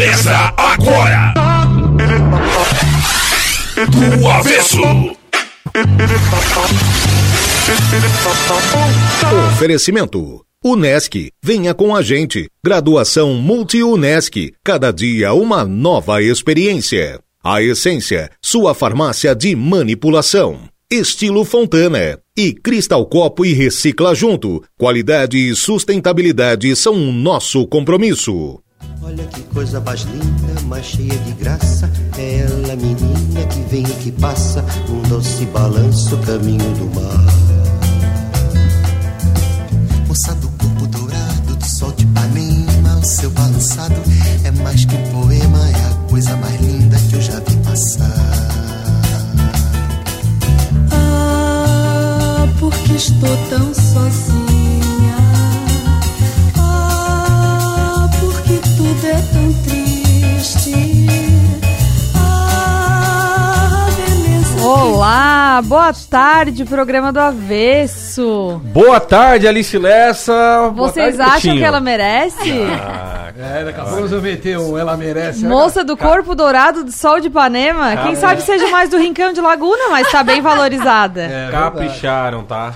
Começa agora! Do avesso! Oferecimento. Unesc, venha com a gente. Graduação Multi-Unesc, cada dia uma nova experiência. A Essência, sua farmácia de manipulação. Estilo Fontana e Cristal Copo e Recicla Junto. Qualidade e sustentabilidade são o nosso compromisso. Olha que coisa mais linda, mais cheia de graça. É ela, menina, que vem e que passa. Um doce balanço, caminho do mar. Moça do corpo dourado, do sol de Ipanema. O seu balançado é mais que um poema. É a coisa mais linda que eu já vi passar. Ah, porque estou tão sozinha. Olá, boa tarde, programa do Avesso. Boa tarde, Alice Lessa. Vocês tarde, acham que ela merece? É, daqui a pouco meter um Ela Merece. Moça do corpo dourado do sol de Ipanema, quem sabe seja mais do Rincão de Laguna, mas tá bem valorizada. É, verdade. Capricharam, tá?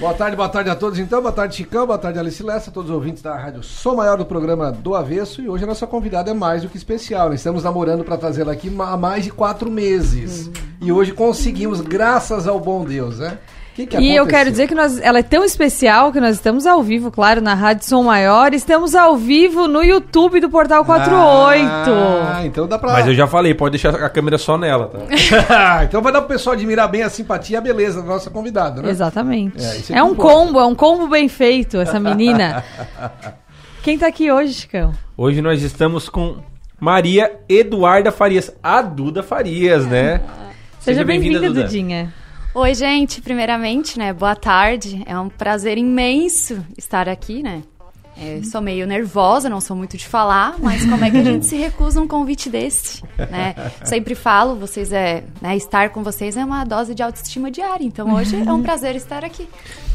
Boa tarde, boa tarde a todos então. Boa tarde, Chicão. Boa tarde, Alice Lessa, todos os ouvintes da Rádio Som Maior do programa do Avesso. E hoje a nossa convidada é mais do que especial. Nós estamos namorando para trazê-la aqui há mais de quatro meses. E hoje conseguimos, graças ao bom Deus, né? Que que E eu quero dizer que nós, ela é tão especial que nós estamos ao vivo, claro, na Rádio Som Maior. Estamos ao vivo no YouTube do Portal 48. Ah, então dá pra. Mas eu já falei, pode deixar a câmera só nela, tá? então vai dar pro pessoal admirar bem a simpatia e a beleza da nossa convidada, né? Exatamente. É, é É, um importa. combo, é um combo bem feito, essa menina. Quem tá aqui hoje, Chicão? Hoje nós estamos com Maria Eduarda Farias, a Duda Farias, né? Seja, bem-vinda, Duda. Dudinha. Oi, gente. Primeiramente, né? Boa tarde. É um prazer imenso estar aqui, né? É, sou meio nervosa, não sou muito de falar, mas como é que a gente se recusa a um convite desse, né? Sempre falo, vocês é, né, estar com vocês é uma dose de autoestima diária. Então hoje é um prazer estar aqui.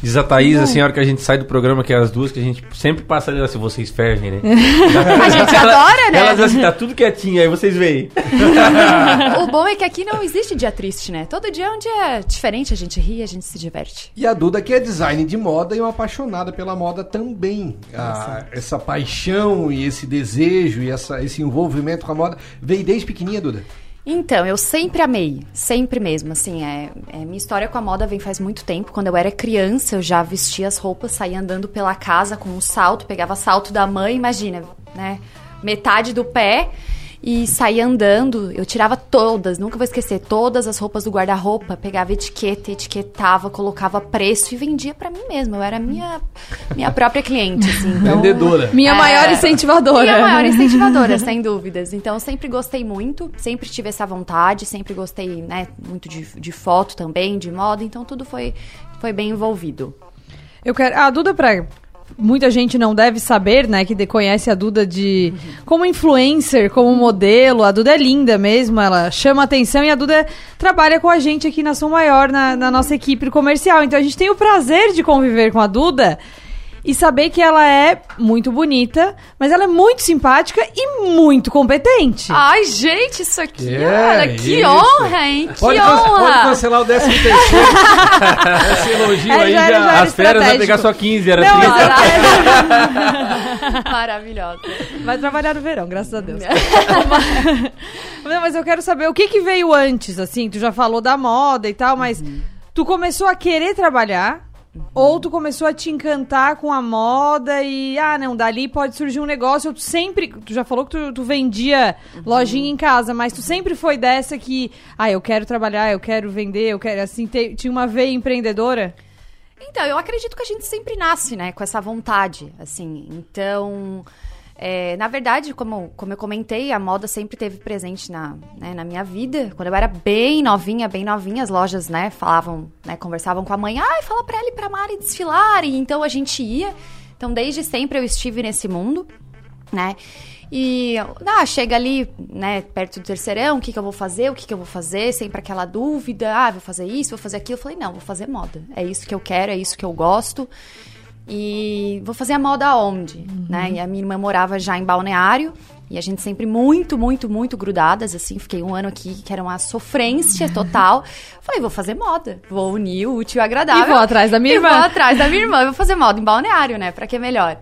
Diz a Thaís, assim, a hora que a gente sai do programa, que é as duas, que a gente sempre passa ali, assim, vocês fervem, né? A gente adora, né? Elas assim, tá tudo quietinho, aí vocês veem. O bom é que aqui não existe dia triste, né? Todo dia é um dia diferente, a gente ri, a gente se diverte. E a Duda, que é design de moda e uma apaixonada pela moda também. Ah, essa paixão e esse desejo e essa, esse envolvimento com a moda veio desde pequenininha, Duda. Então, eu sempre amei, sempre mesmo, assim, é, é, minha história com a moda vem faz muito tempo, quando eu era criança eu já vestia as roupas, saía andando pela casa com um salto, pegava salto da mãe, imagina, né, metade do pé e saía andando, eu tirava todas, nunca vou esquecer, todas as roupas do guarda-roupa, pegava etiqueta, etiquetava, colocava preço e vendia pra mim mesma, eu era minha, minha própria cliente, assim. então- Vendedora. Minha É. maior incentivadora. e a maior incentivadora, sem dúvidas. Então, eu sempre gostei muito, sempre tive essa vontade, sempre gostei, né, muito de, de foto também, de moda, então tudo foi, foi bem envolvido. Eu quero. A Duda, pra. Muita gente não deve saber, né? Que conhece a Duda de. Como influencer, como modelo. A Duda é linda mesmo, ela chama atenção e a Duda trabalha com a gente aqui na Som Maior, na, na nossa equipe comercial. Então a gente tem o prazer de conviver com a Duda e saber que ela é muito bonita, mas ela é muito simpática e muito competente. Ai, gente, isso aqui, Que olha, é que isso? honra, hein? Que Pode, pode honra! cancelar o 13 terceiro. Esse elogio É, aí já já. era- já era As férias vai pegar só 15, era Não, 30. ela- Maravilhosa. Vai trabalhar no verão, graças a Deus. Não, mas eu quero saber o que, que veio antes, assim. Tu já falou da moda e tal, mas tu começou a querer trabalhar ou tu começou a te encantar com a moda e, ah, não, dali pode surgir um negócio. Tu sempre, tu já falou que tu, tu vendia lojinha em casa, mas tu sempre foi dessa que, ah, eu quero trabalhar, eu quero vender, eu quero, assim, ter- tinha uma veia empreendedora? Então, eu acredito que a gente sempre nasce, né, com essa vontade, assim. Então, é, na verdade, como, como eu comentei, a moda sempre teve presente na, né, na minha vida. Quando eu era bem novinha, bem novinha, as lojas, né, falavam, né, conversavam com a mãe, ai, fala pra ela e pra Mari desfilarem. Então, a gente ia. Então, desde sempre eu estive nesse mundo, né. E, ah, chega ali, né, perto do terceirão, o que que eu vou fazer, o que que eu vou fazer, sempre aquela dúvida, ah, vou fazer isso, vou fazer aquilo. Eu falei, não, vou fazer moda. É isso que eu quero, é isso que eu gosto. E vou fazer a moda onde, né? E a minha irmã morava já em Balneário. E a gente sempre muito, muito, muito grudadas, assim. Fiquei um ano aqui que era uma sofrência total. Falei, vou fazer moda. Vou unir o útil e agradável. E vou atrás da minha irmã. vou atrás da minha irmã. Vou fazer moda em Balneário, né? Pra que melhor?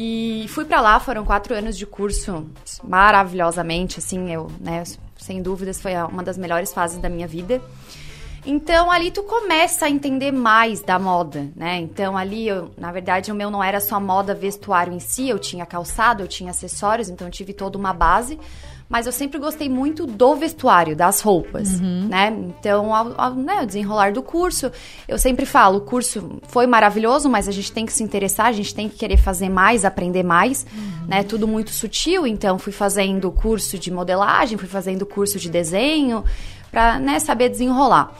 E fui pra lá, foram quatro anos de curso maravilhosamente, assim, eu, né, sem dúvidas foi uma das melhores fases da minha vida. Então ali tu começa a entender mais da moda, né? Então ali, eu, na verdade, o meu não era só moda vestuário em si, eu tinha calçado, eu tinha acessórios, então eu tive toda uma base. Mas eu sempre gostei muito do vestuário, das roupas, né? Então, ao, ao né, ao desenrolar do curso, eu sempre falo, o curso foi maravilhoso, mas a gente tem que se interessar, a gente tem que querer fazer mais, aprender mais, né? Tudo muito sutil, então fui fazendo curso de modelagem, fui fazendo curso de desenho, pra, né, saber desenrolar.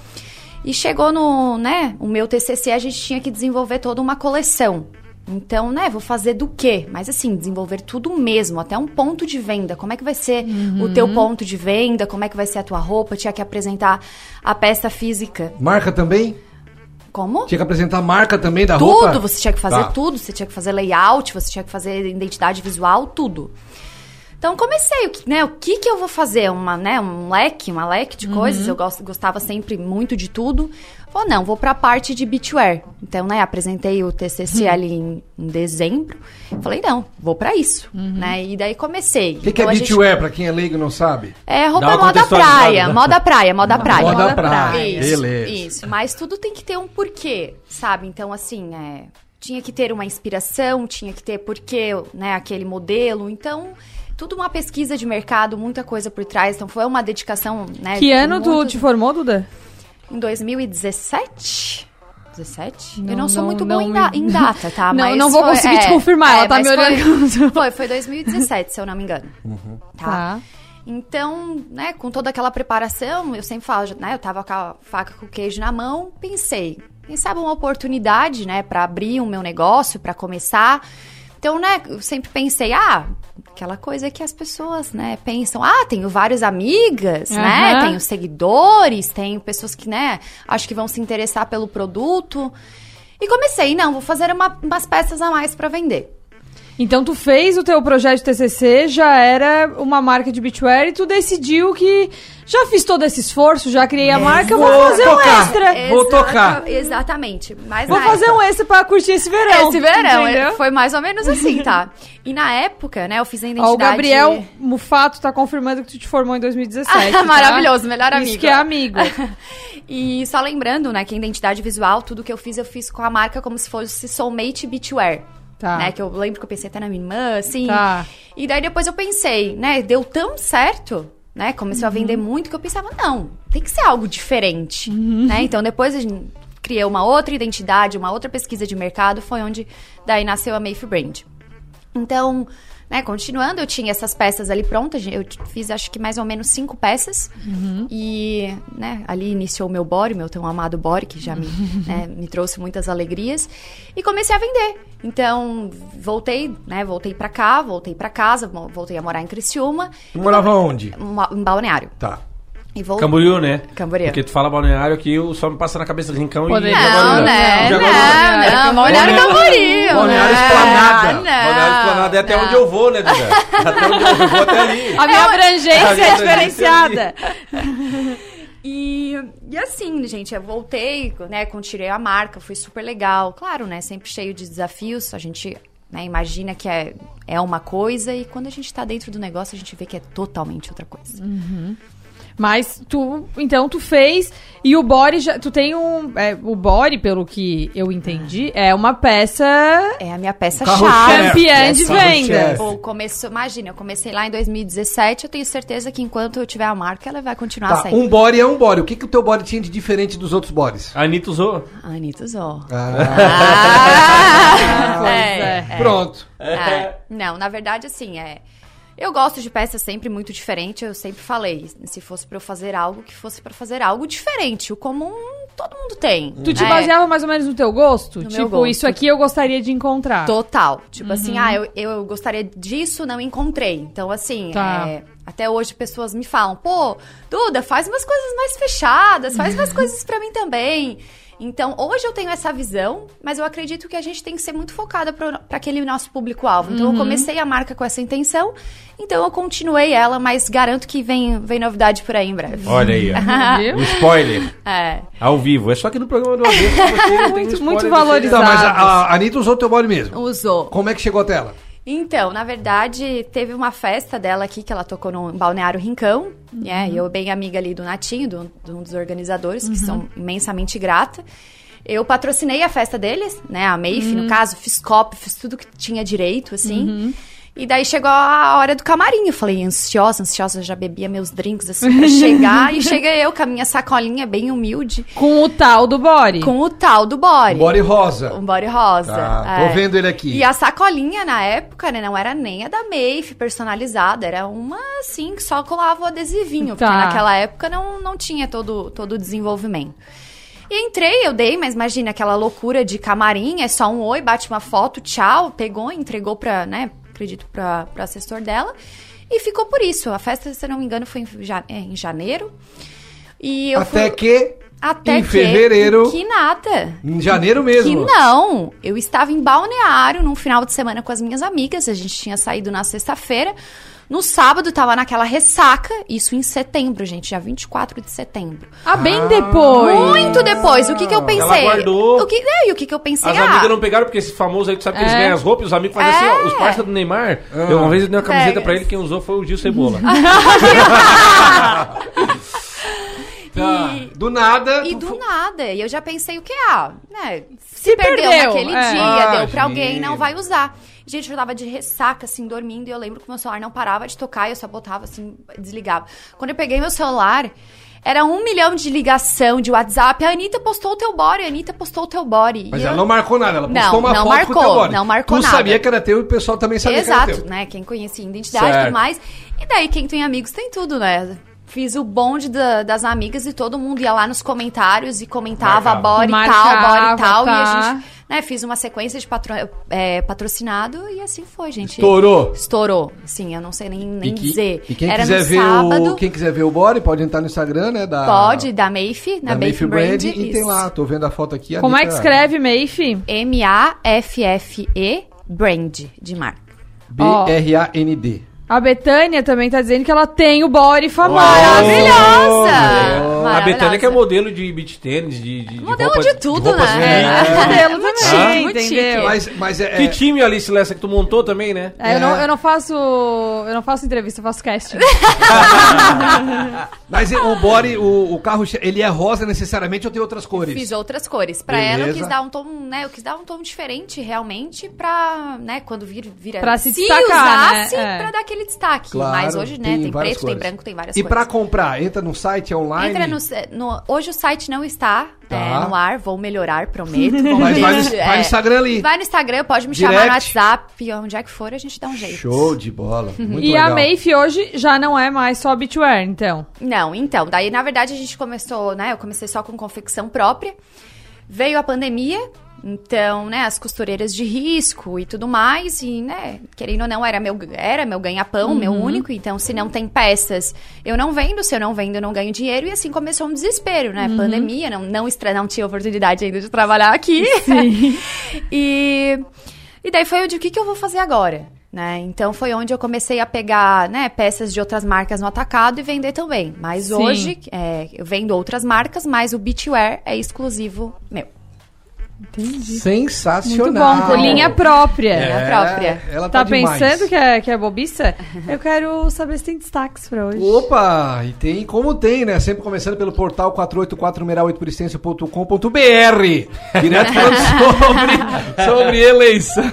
E chegou no, né, o meu TCC, a gente tinha que desenvolver toda uma coleção. Então, né, vou fazer do quê? Mas assim, desenvolver tudo mesmo, até um ponto de venda. Como é que vai ser o teu ponto de venda? Como é que vai ser a tua roupa? Tinha que apresentar a peça física. Marca também? Como? Tinha que apresentar a marca também da tudo, roupa? você tinha que fazer Tá. tudo, você tinha que fazer layout, você tinha que fazer identidade visual, tudo. Então comecei, o que, né, o que que eu vou fazer? Uma, né, um leque, uma leque de coisas, eu gosto, gostava sempre muito de tudo. Falei, não, vou pra parte de beachwear. Então, né, apresentei o TCC ali em, em dezembro. Falei, não, vou pra isso, né? E daí comecei. O que, que Então, é a gente- beachwear, pra quem é leigo e não sabe? é roupa moda praia, moda praia, moda praia. Moda praia, Isso, beleza. isso. Mas tudo tem que ter um porquê, sabe? Então, assim, é, tinha que ter uma inspiração, tinha que ter porquê, né, aquele modelo. Então, tudo uma pesquisa de mercado, muita coisa por trás. Então, foi uma dedicação, né? Que ano tu muito- te formou, Duda? Em 2017? 17? Não, eu não sou não, muito não boa em, da- em data, tá? Não, Mas não vou foi- conseguir te é, confirmar, ela tá me foi- olhando. Foi, foi 2017, se eu não me engano. Tá? Tá. Então, né, com toda aquela preparação, eu sempre falo, né, eu tava com a faca com o queijo na mão, pensei, quem sabe uma oportunidade, né, para abrir o meu negócio, para começar. Então, né, eu sempre pensei, ah, aquela coisa que as pessoas, né, pensam, ah, tenho várias amigas, né, Aham. tenho seguidores, tenho pessoas que, né, acho que vão se interessar pelo produto. E comecei, não, vou fazer uma- umas peças a mais para vender. Então tu fez o teu projeto de TCC, já era uma marca de beachwear e tu decidiu que já fiz todo esse esforço, já criei a marca, vou Vou fazer um extra. Vou tocar. Exatamente. Mas Vou fazer um extra pra curtir esse verão. Esse verão, entendeu? é, foi mais ou menos assim, tá? E na época, né, eu fiz a identidade... Ó, o Gabriel Mufato tá confirmando que tu te formou em 2017. tá? Maravilhoso, melhor amigo. Isso que é amigo. e só lembrando, né, que a identidade visual, tudo que eu fiz, eu fiz com a marca como se fosse Soulmate Beachwear. Tá. Né, que eu lembro que eu pensei até na minha irmã, assim. Tá. E daí depois eu pensei, né, deu tão certo, né, começou a Uhum. vender muito que eu pensava, não, tem que ser algo diferente, Uhum. né? Então depois a gente criei uma outra identidade, uma outra pesquisa de mercado, foi onde daí nasceu a Mayf Brand. Então, né, continuando, eu tinha essas peças ali prontas, eu fiz acho que mais ou menos cinco peças. E, né, ali iniciou o meu body, meu tão amado body, que já me, né, me trouxe muitas alegrias. E comecei a vender. Então, voltei, né, voltei pra cá, voltei pra casa, voltei a morar em Criciúma, Tu morava onde? uma- em Balneário. Tá. E voltei. Camboriú, né? Camboriú. Porque tu fala balneário aqui, só me passa na cabeça rincão Poderia. e Não, Jaguaruna. né? Jaguaruna. Não, não, Balneário Camboriú. Balneário né? Esplanada. Não, Balneário Esplanada é até não. onde eu vou, né, Duda? Até onde eu vou, vou até ali. A minha abrangência minha é abrangência diferenciada. E, e assim, gente, eu voltei, né, continuei a marca, foi super legal. Claro, né, sempre cheio de desafios, a gente né, imagina que é, é uma coisa e quando a gente tá dentro do negócio a gente vê que é totalmente outra coisa. Mas tu, então tu fez e o body já, tu tem um, é, o body pelo que eu entendi, é uma peça É a minha peça chave. campeã de vendas. Ou começou, imagina, eu comecei lá em 2017, eu tenho certeza que enquanto eu tiver a marca, ela vai continuar Tá, saindo. um body é um body. O que, que o teu body tinha de diferente dos outros bodies? A Anitta usou. A Anitta usou. Ah, Pois é, é. pronto. É, não, na verdade, assim, é. Eu gosto de peças sempre muito diferente, eu sempre falei, se fosse pra eu fazer algo, que fosse pra fazer algo diferente. O comum todo mundo tem. Tu te né? baseava mais ou menos no teu gosto? No tipo, gosto. isso aqui eu gostaria de encontrar. Total. Tipo assim, Uhum. ah, eu, eu gostaria disso, não encontrei. Então, assim, Tá. é, até hoje pessoas me falam, pô, Duda, faz umas coisas mais fechadas, faz umas coisas pra mim também. Então, hoje eu tenho essa visão, mas eu acredito que a gente tem que ser muito focada para aquele nosso público-alvo. Então, eu comecei a marca com essa intenção, então eu continuei ela, mas garanto que vem, vem novidade por aí em breve. Olha aí, o spoiler. É. Ao vivo. É só que no programa do avesso você tem um Muito- muito valorizado. Tá, mas a, a Anitta usou teu body mesmo. Usou. Como é que chegou até ela? Então, na verdade, teve uma festa dela aqui que ela tocou no Balneário Rincão, né? E eu bem amiga ali do Natinho, do, de um dos organizadores, que são imensamente grata. Eu patrocinei a festa deles, né? A Maeve, no caso, fiz copo, fiz tudo que tinha direito, assim. E daí chegou a hora do camarim. Eu falei, ansiosa, ansiosa, já bebia meus drinks assim pra chegar. e cheguei eu com a minha sacolinha bem humilde, Com o tal do body. com o tal do body. Body rosa. Um body rosa. Tá, é. tô vendo ele aqui. E a sacolinha, na época, né, não era nem a da Maeve personalizada, era uma, assim, que só colava o adesivinho, Tá. porque naquela época não, não tinha todo, todo o desenvolvimento. E entrei, eu dei, mas imagina aquela loucura de camarim, é só um oi, bate uma foto, tchau, pegou, entregou pra, né, acredito, pra assessor dela, e ficou por isso. A festa, se eu não me engano, foi em, ja- é, em janeiro. E eu Até fui- que até em que, fevereiro- Que nada. em janeiro mesmo. Que não. Eu estava em Balneário num final de semana com as minhas amigas. A gente tinha saído na sexta-feira. No sábado tava naquela ressaca. Isso em setembro, gente. Dia 24 de setembro. Ah, bem depois. Muito depois. O que que eu pensei? guardou. O que, é, e o que que eu pensei? As ah, amigas não pegaram, porque esse famoso aí, tu sabe que eles É. ganham as roupas, os amigos fazem assim, ó, os É. parceiros do Neymar. Eu, uma vez eu dei uma camiseta Pega. pra ele, quem usou foi o Gil Cebola. Tá. E- Do nada. E tu do nada. E eu já pensei o que? Ah, né? Se Se, perdeu, perdeu, naquele é. dia, deu pra Imagina. alguém, não vai usar. Gente, eu tava de ressaca, assim, dormindo, e eu lembro que meu celular não parava de tocar, e eu só botava, assim, desligava. Quando eu peguei meu celular, era um milhão de ligação de WhatsApp. A Anitta postou o teu body, a Anitta postou o teu body. Mas E ela eu- não marcou nada, ela postou Não, uma não foto com o marcou, teu body. não marcou tu nada. sabia que era teu e o pessoal também sabia que Exato, era teu. né? Quem conhecia a identidade e tudo mais. E daí, quem tem amigos tem tudo, né? Fiz o bonde da- das amigas e todo mundo ia lá nos comentários e comentava Marcava. body tal, Marcava, body tal. E tá. a gente, né, fiz uma sequência de patro- é, patrocinado e assim foi, gente. Estourou. Estourou. Sim, eu não sei nem, nem E, que- dizer. e quem Era quiser no ver sábado. o quem quiser ver o body pode entrar no Instagram, né, da Pode, da Mafe, na da Mafe Mafe Brand. Brand e tem isso. lá, tô vendo a foto aqui. a Como é que escreve, Mafe? M-A-F-F-E Brand, de marca. B R A Betânia também tá dizendo que ela tem o body famoso. Maravilhosa! A. Betânia que é modelo de beach tênis, de, de, de Modelo roupa- de tudo, né? É, modelo Muito também, chique, muito entendeu? Mas mas é, Que é time, Alice Lessa, que tu montou também, né? É, eu, não, É. eu não faço. Eu não faço entrevista, eu faço casting. mas é, o body, o, o carro, ele é rosa necessariamente ou tem outras cores? Fiz outras cores. Pra ela eu Beleza. quis dar um tom, né? Eu quis dar um tom diferente realmente pra, né, quando vir, vira Pra se destacar, né? usasse É. pra dar aquele destaque. Claro, Mas hoje, né, tem tem, preto, tem cores. branco, tem várias E pra cores. comprar, entra no site, é online? Entra no, no- Hoje o site não está Tá. é, no ar, vou melhorar, prometo. Mas vai no, se- vai no é. Instagram ali. Vai no Instagram, pode me Direct. chamar no WhatsApp, onde é que for, a gente dá um jeito. Show de bola. Muito e legal. a Mafe hoje já não é mais só beachwear, então. Não, então, daí na verdade a gente começou, né? Eu comecei só com confecção própria. Veio a pandemia, então, né, as costureiras de risco e tudo mais, e, né, querendo ou não, era meu, era meu ganha-pão, meu único, então se não tem peças, eu não vendo, se eu não vendo, eu não ganho dinheiro, e assim começou um desespero, né? Pandemia, não, não, não tinha oportunidade ainda de trabalhar aqui. e, e daí foi eu de o que, que eu vou fazer agora? Né? Então foi onde eu comecei a pegar né, peças de outras marcas no atacado e vender também. Mas Sim. hoje é, eu vendo outras marcas, mas o beachwear é exclusivo meu. Sensacional. Muito bom, com linha própria. É. própria. Ela Tá, tá, pensando que é, que é bobiça? Eu quero saber se tem destaques pra hoje. Opa, e tem como tem, né? Sempre começando pelo portal 484-numeral8 Direto falando sobre, sobre eleição.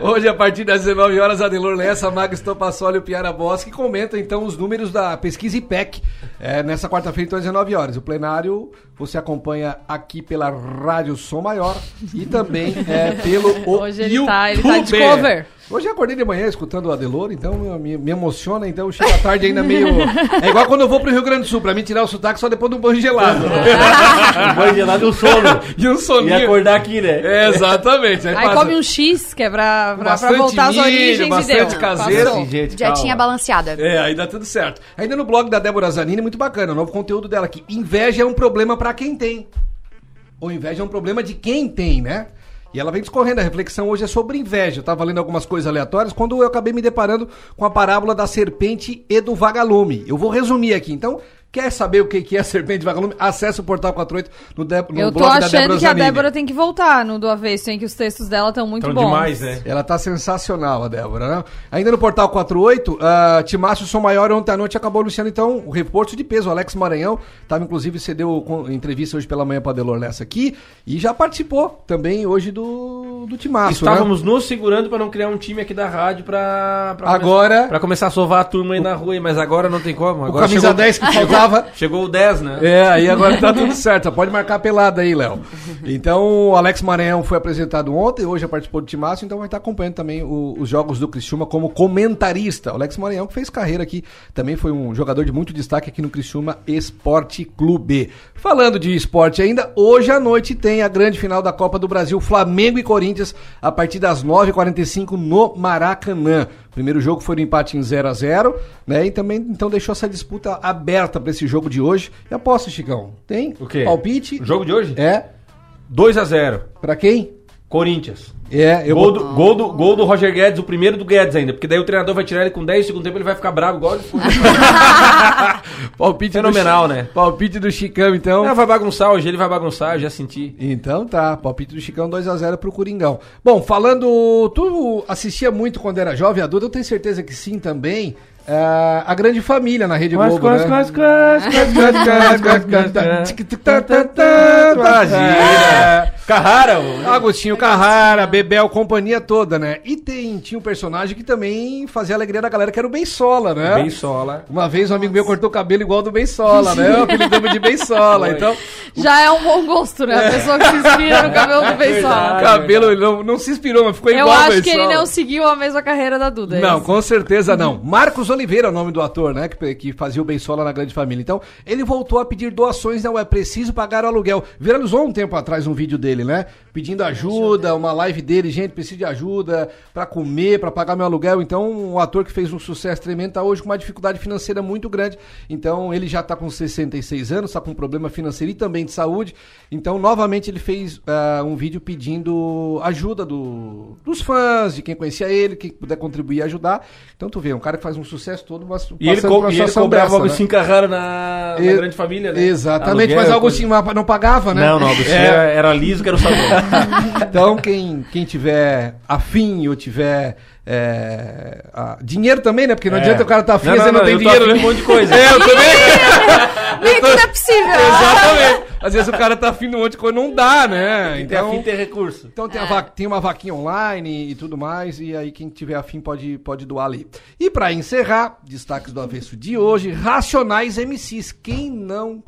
Hoje, a partir das 19 horas, Adelor Lessa, Maga Estopassoli e o Piara Bosque comentam então os números da pesquisa IPEC é, nessa quarta-feira, então às 19 horas. O plenário você acompanha aqui pela Rádio Som Maior e também é, pelo o Hoje ele tá- ele tá de cover. Hoje eu acordei de manhã escutando o Adelor, então me, me emociona, então chega à tarde ainda meio. É igual quando eu vou pro Rio Grande do Sul, pra mim tirar o sotaque só depois de um banho gelado. Um banho gelado e um sono. e um E soninho. acordar aqui, né? É, exatamente. Aí passa- come um X, que é pra, pra, pra voltar às origens e bastante deu. caseiro. Passou. Esse jeito, Já calma. tinha balanceada. É, aí dá tudo certo. Ainda no blog da Débora Zanini, muito bacana, o novo conteúdo dela aqui. Inveja é um problema pra quem tem. Ou inveja é um problema de quem tem, né? E ela vem discorrendo, a reflexão hoje é sobre inveja. Eu tava lendo algumas coisas aleatórias quando eu acabei me deparando com a parábola da serpente e do vagalume. Eu vou resumir aqui. Então, quer saber o que é serpente vagalume? Acesse o Portal 48 no, de, no Eu tô blog da achando que a. Débora tem que voltar no do avesso, hein? Que os textos dela estão muito Tão bons. demais, né? Ela tá sensacional, a Débora, né? Ainda no Portal 48, uh, Timácio Som Maior ontem à noite acabou anunciando, então, o reforço de peso. O Alex Maranhão tava, inclusive, cedeu com- entrevista hoje pela manhã pra Delor Lessa aqui e já participou também hoje do, do Timácio, né? Estávamos nos segurando pra não criar um time aqui da rádio pra. pra Agora- Começar, pra começar a sovar a turma aí na rua, mas agora não tem como. O Agora camisa chegou, 10 que faltava... chegou o 10, né? É, aí agora tá tudo certo. Pode marcar a pelada aí, Léo. Então, o Alex Maranhão foi apresentado ontem, hoje já participou do Timácio, então vai estar acompanhando também o- os jogos do Criciúma como comentarista. O Alex Maranhão que fez carreira aqui, também foi um jogador de muito destaque aqui no Criciúma Esporte Clube. Falando de esporte ainda, hoje à noite tem a grande final da Copa do Brasil, Flamengo e Corinthians, a partir das 9h45 no Maracanã. O primeiro jogo foi no empate em 0 a 0 né? E também então deixou essa disputa aberta para esse jogo de hoje. E aposta, Chicão? Tem? O quê? Palpite? O jogo de hoje? É. 2 a 0 Pra quem? Corinthians. É, eu Gol vou- do, gol, do, gol do Roger Guedes, o primeiro do Guedes ainda, porque daí o treinador vai tirar ele com 10 segundos tempo, ele vai ficar bravo igual ele. Palpite Fenomenal, do né? Palpite do Chicão, então. Não, vai bagunçar hoje, ele vai bagunçar, eu já senti. Então tá, palpite do Chicão 2x0 pro Coringão. Bom, falando. Tu assistia muito quando era jovem, adulto, eu tenho certeza que sim também. Ah, a grande família na Rede Globo, né? Carrara, Agostinho Carrara, Bebel, companhia toda, né? E tem, tinha um personagem que também fazia a alegria da galera, que era o Bensola, né? bem sola. Uma vez um amigo meu cortou o cabelo igual do Bensola, né? O apelidamos de Bensola. Então, Já é um bom gosto, né? A pessoa que se inspira no cabelo do Bensola. o cabelo ele não, não se inspirou, mas ficou Eu igual ao acho que ele Bensola. não seguiu a mesma carreira da Duda. é Não, com certeza não. Marcos Oliveira é o nome do ator, né? Que, que fazia o Bensola na Grande Família. Então, ele voltou a pedir doações, não é preciso pagar o aluguel. Viralizou um tempo atrás um vídeo dele, né? Pedindo ajuda, uma live dele, gente, preciso de ajuda pra comer, pra pagar meu aluguel. Então, um ator que fez um sucesso tremendo tá hoje com uma dificuldade financeira muito grande. Então, ele já tá com 66 anos, tá com um problema financeiro e também de saúde. Então, novamente, ele fez ah, um vídeo pedindo ajuda do- dos fãs, de quem conhecia ele, quem puder contribuir e ajudar. Então, tu vê, um cara que faz um sucesso todo, mas E ele, co e ele cobrava dessa, o né? Agostinho Carrara na, na E- grande família, né? Exatamente, Aluguel, mas o coisa. Agostinho não pagava, né? Não, não, Agostinho É. era, era liso que era o sabor. Então, quem, quem tiver afim ou tiver é, ah, dinheiro também, né? Porque não É. adianta o cara tá afim Não, e não, você não, não, tem eu tô dinheiro. afim né? de um monte de coisa. É, eu também. Nem tudo é possível. Exatamente. Às vezes o cara tá afim de um monte de coisa, não dá, né? Tem afim de ter recurso. Então tem, a va- tem uma vaquinha online e tudo mais, e aí quem tiver afim pode, pode doar ali. E pra encerrar, destaques do avesso de hoje, Racionais MCs. Quem não,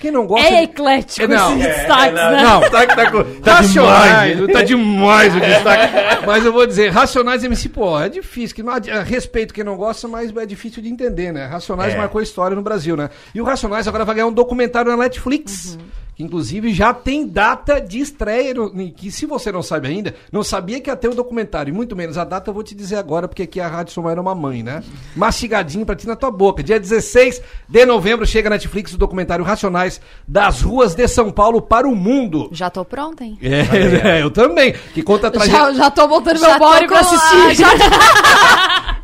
quem não gosta... É de- eclético É, não. esses destaques, né? Não, Tá, tá, tá Racionais, demais. tá demais o destaque. Mas eu vou dizer, Racionais MC, pô, é difícil. Que não, é, respeito quem não gosta, mas é difícil de entender, né? Racionais É. marcou história no Brasil, né? E o Racionais agora vai ganhar um documentário na Netflix. Que inclusive já tem data de estreia. no- Que se você não sabe ainda, não sabia que ia ter o documentário. E muito menos a data eu vou te dizer agora, porque aqui a Rádio Somar é uma mãe, né? Mastigadinho pra ti na tua boca. Dia 16 de novembro chega na Netflix o documentário Racionais das ruas de São Paulo para o mundo. Já tô pronta, hein? É, eu também. Que conta a Já, trajetória já tô botando Já meu tô body pra assistir. já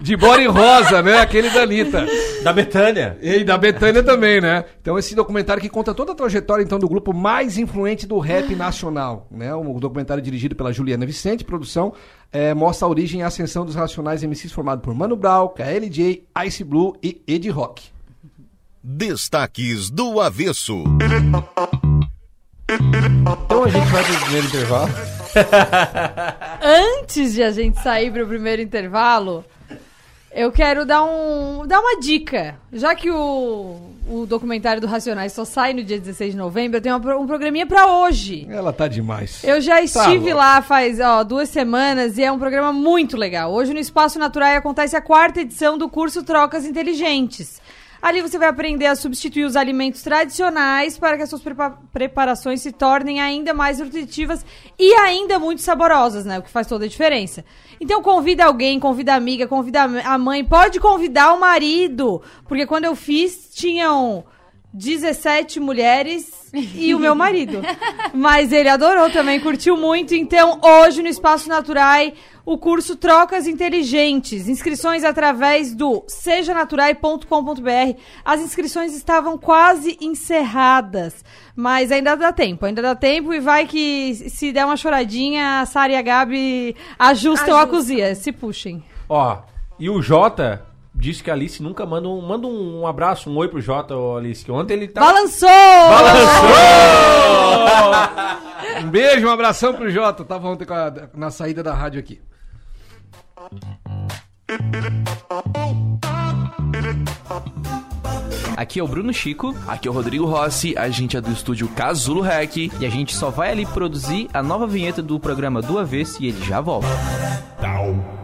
de Bora Rosa, né? Aquele da Anitta. Da Betânia. E da Betânia também, né? Então esse documentário que conta toda a trajetória então do grupo mais influente do rap nacional, né? Um documentário dirigido pela Juliana Vicente, produção, eh, mostra a origem e a ascensão dos Racionais MCs formado por Mano Brown, KLJ, Ice Blue e Ed Rock. Destaques do avesso. Então a gente vai pro primeiro intervalo. Antes de a gente sair pro primeiro intervalo, eu quero dar, um, dar uma dica. Já que o, o documentário do Racionais só sai no dia 16 de novembro, eu tenho uma um programinha pra hoje. Ela tá demais. Eu já estive louco. lá faz ó, duas semanas e é um programa muito legal. Hoje no Espaço Natural acontece a quarta edição do curso Trocas Inteligentes. Ali você vai aprender a substituir os alimentos tradicionais para que as suas prepa- preparações se tornem ainda mais nutritivas e ainda muito saborosas, né? O que faz toda a diferença. Então convida alguém, convida a amiga, convida a mãe, pode convidar o marido, porque quando eu fiz tinham 17 mulheres e o meu marido. Mas ele adorou também, curtiu muito. Então, hoje no Espaço Naturai, o curso Trocas Inteligentes. Inscrições através do sejanaturai.com.br. As inscrições estavam quase encerradas, mas ainda dá tempo, ainda dá tempo e vai que se der uma choradinha, a Sara e a Gabi ajustam a Ajustam. cozinha, se puxem. Ó, e o Jota disse que a Alice nunca manda um, manda um abraço, um oi pro Jota, Alice, que ontem ele tá... Balançou! Um beijo, um abração pro Jota. Tava ontem com a- na saída da rádio aqui. Aqui é o Bruno Chico. Aqui é o Rodrigo Rossi. A gente é do estúdio Casulo Hack. E a gente só vai ali produzir a nova vinheta do programa do Avesso e ele já volta. Down.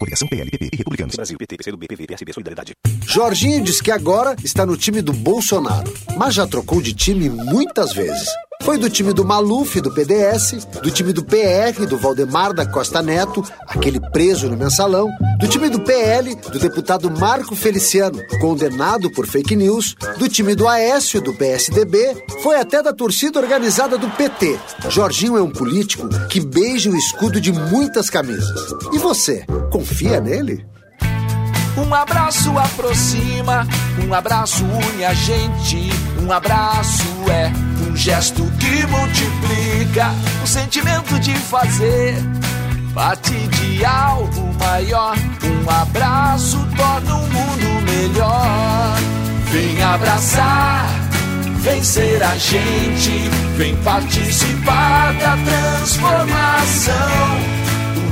Coligação PLPP e Republicanos. Brasil, PT, PCdoB, PV, PSB, Solidariedade. Jorginho diz que agora está no time do Bolsonaro, mas já trocou de time muitas vezes. Foi do time do Maluf, do PDS, do time do PR, do Valdemar da Costa Neto, aquele preso no mensalão, do time do PL, do deputado Marco Feliciano, condenado por fake news, do time do Aécio, do PSDB, foi até da torcida organizada do PT. Jorginho é um político que beija o escudo de muitas camisas. E você, confia nele? Um abraço aproxima, um abraço une a gente. Um abraço é gesto que multiplica o sentimento de fazer parte de algo maior. Um abraço torna o mundo melhor. Vem abraçar, vem ser a gente, vem participar da transformação.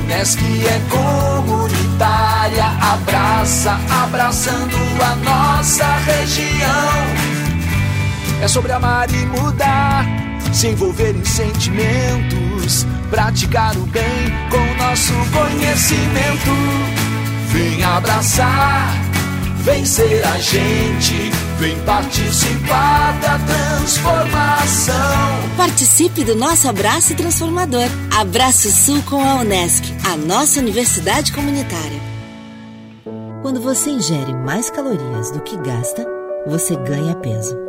Unesc é comunitária, abraça, abraçando a nossa região. É sobre amar e mudar, se envolver em sentimentos, praticar o bem com nosso conhecimento. Vem abraçar, vem ser a gente, vem participar da transformação. Participe do nosso abraço transformador. Abraço Sul com a Unesc, a nossa universidade comunitária. Quando você ingere mais calorias do que gasta, você ganha peso.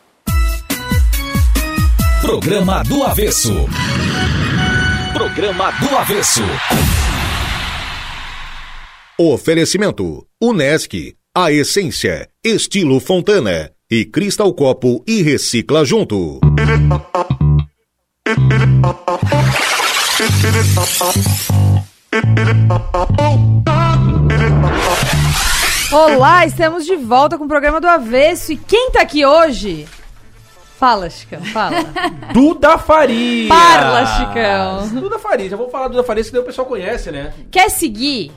Programa do Avesso. Programa do Avesso. Oferecimento: Unesc, a essência, estilo Fontana e Cristal Copo e Recicla Junto. Olá, estamos de volta com o programa do Avesso. E quem tá aqui hoje? Fala, Chicão, fala. Duda Faria. Parla, Chicão. Duda Faria, já vou falar Duda Faria, que daí o pessoal conhece, né? Quer seguir?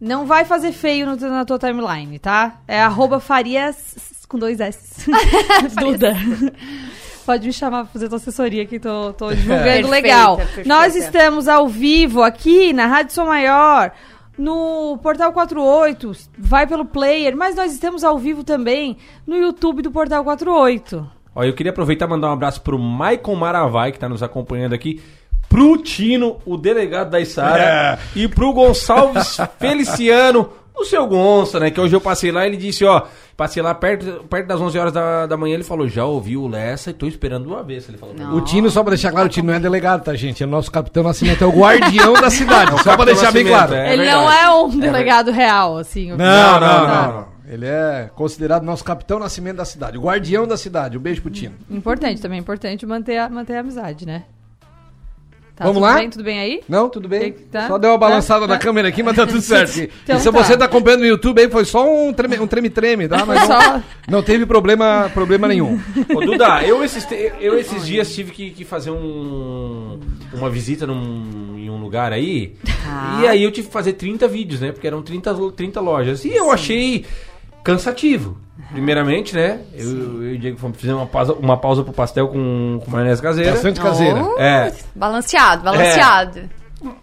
Não vai fazer feio no- na tua timeline, tá? É arroba Farias com dois S. Duda. Pode me chamar pra fazer tua assessoria que tô, tô divulgando Perfeita, legal. perfeita. Nós estamos ao vivo aqui na Rádio Som Maior, no Portal 48, vai pelo player, mas nós estamos ao vivo também no YouTube do Portal 48. Ó, eu queria aproveitar e mandar um abraço pro Maicon Maravai, que tá nos acompanhando aqui. Pro Tino, o delegado da Isara. E pro Gonçalves Feliciano, o seu Gonça, né? Que hoje eu passei lá ele disse, ó... Passei lá perto, perto das 11 horas da, da manhã, ele falou, já ouviu o Lessa e tô esperando uma vez. Ele falou. O Tino, só pra deixar claro, o Tino não é delegado, tá, gente? É o nosso capitão Nascimento, é o guardião da cidade. É só pra deixar bem claro. é Ele não é um delegado real, assim. o- Não, não, Tá. não, não. Ele é considerado nosso capitão Nascimento da cidade, o guardião da cidade. Um beijo pro Tino. Importante também, importante manter a, manter a amizade, né? Tá, Vamos tudo lá? Bem, tudo bem aí? Não, tudo bem. Tá? Só deu uma Tá? balançada Tá? na câmera aqui, mas tá tudo certo. Então e se tá. você tá acompanhando no YouTube aí, foi só um treme- um treme-treme, tá? Mas Só- não, não teve problema, problema nenhum. Ô, Duda, eu esses, te- eu esses dias tive que, que fazer um, uma visita num, em um lugar aí. Tá. E aí eu tive que fazer 30 vídeos, né? Porque eram 30, lo- 30 lojas. E eu achei cansativo. Primeiramente, né? Eu, eu e o Diego fomos fazer uma pausa, uma pausa pro pastel com, com maionese caseira. Bastante caseira. Oh, É. Balanceado, balanceado.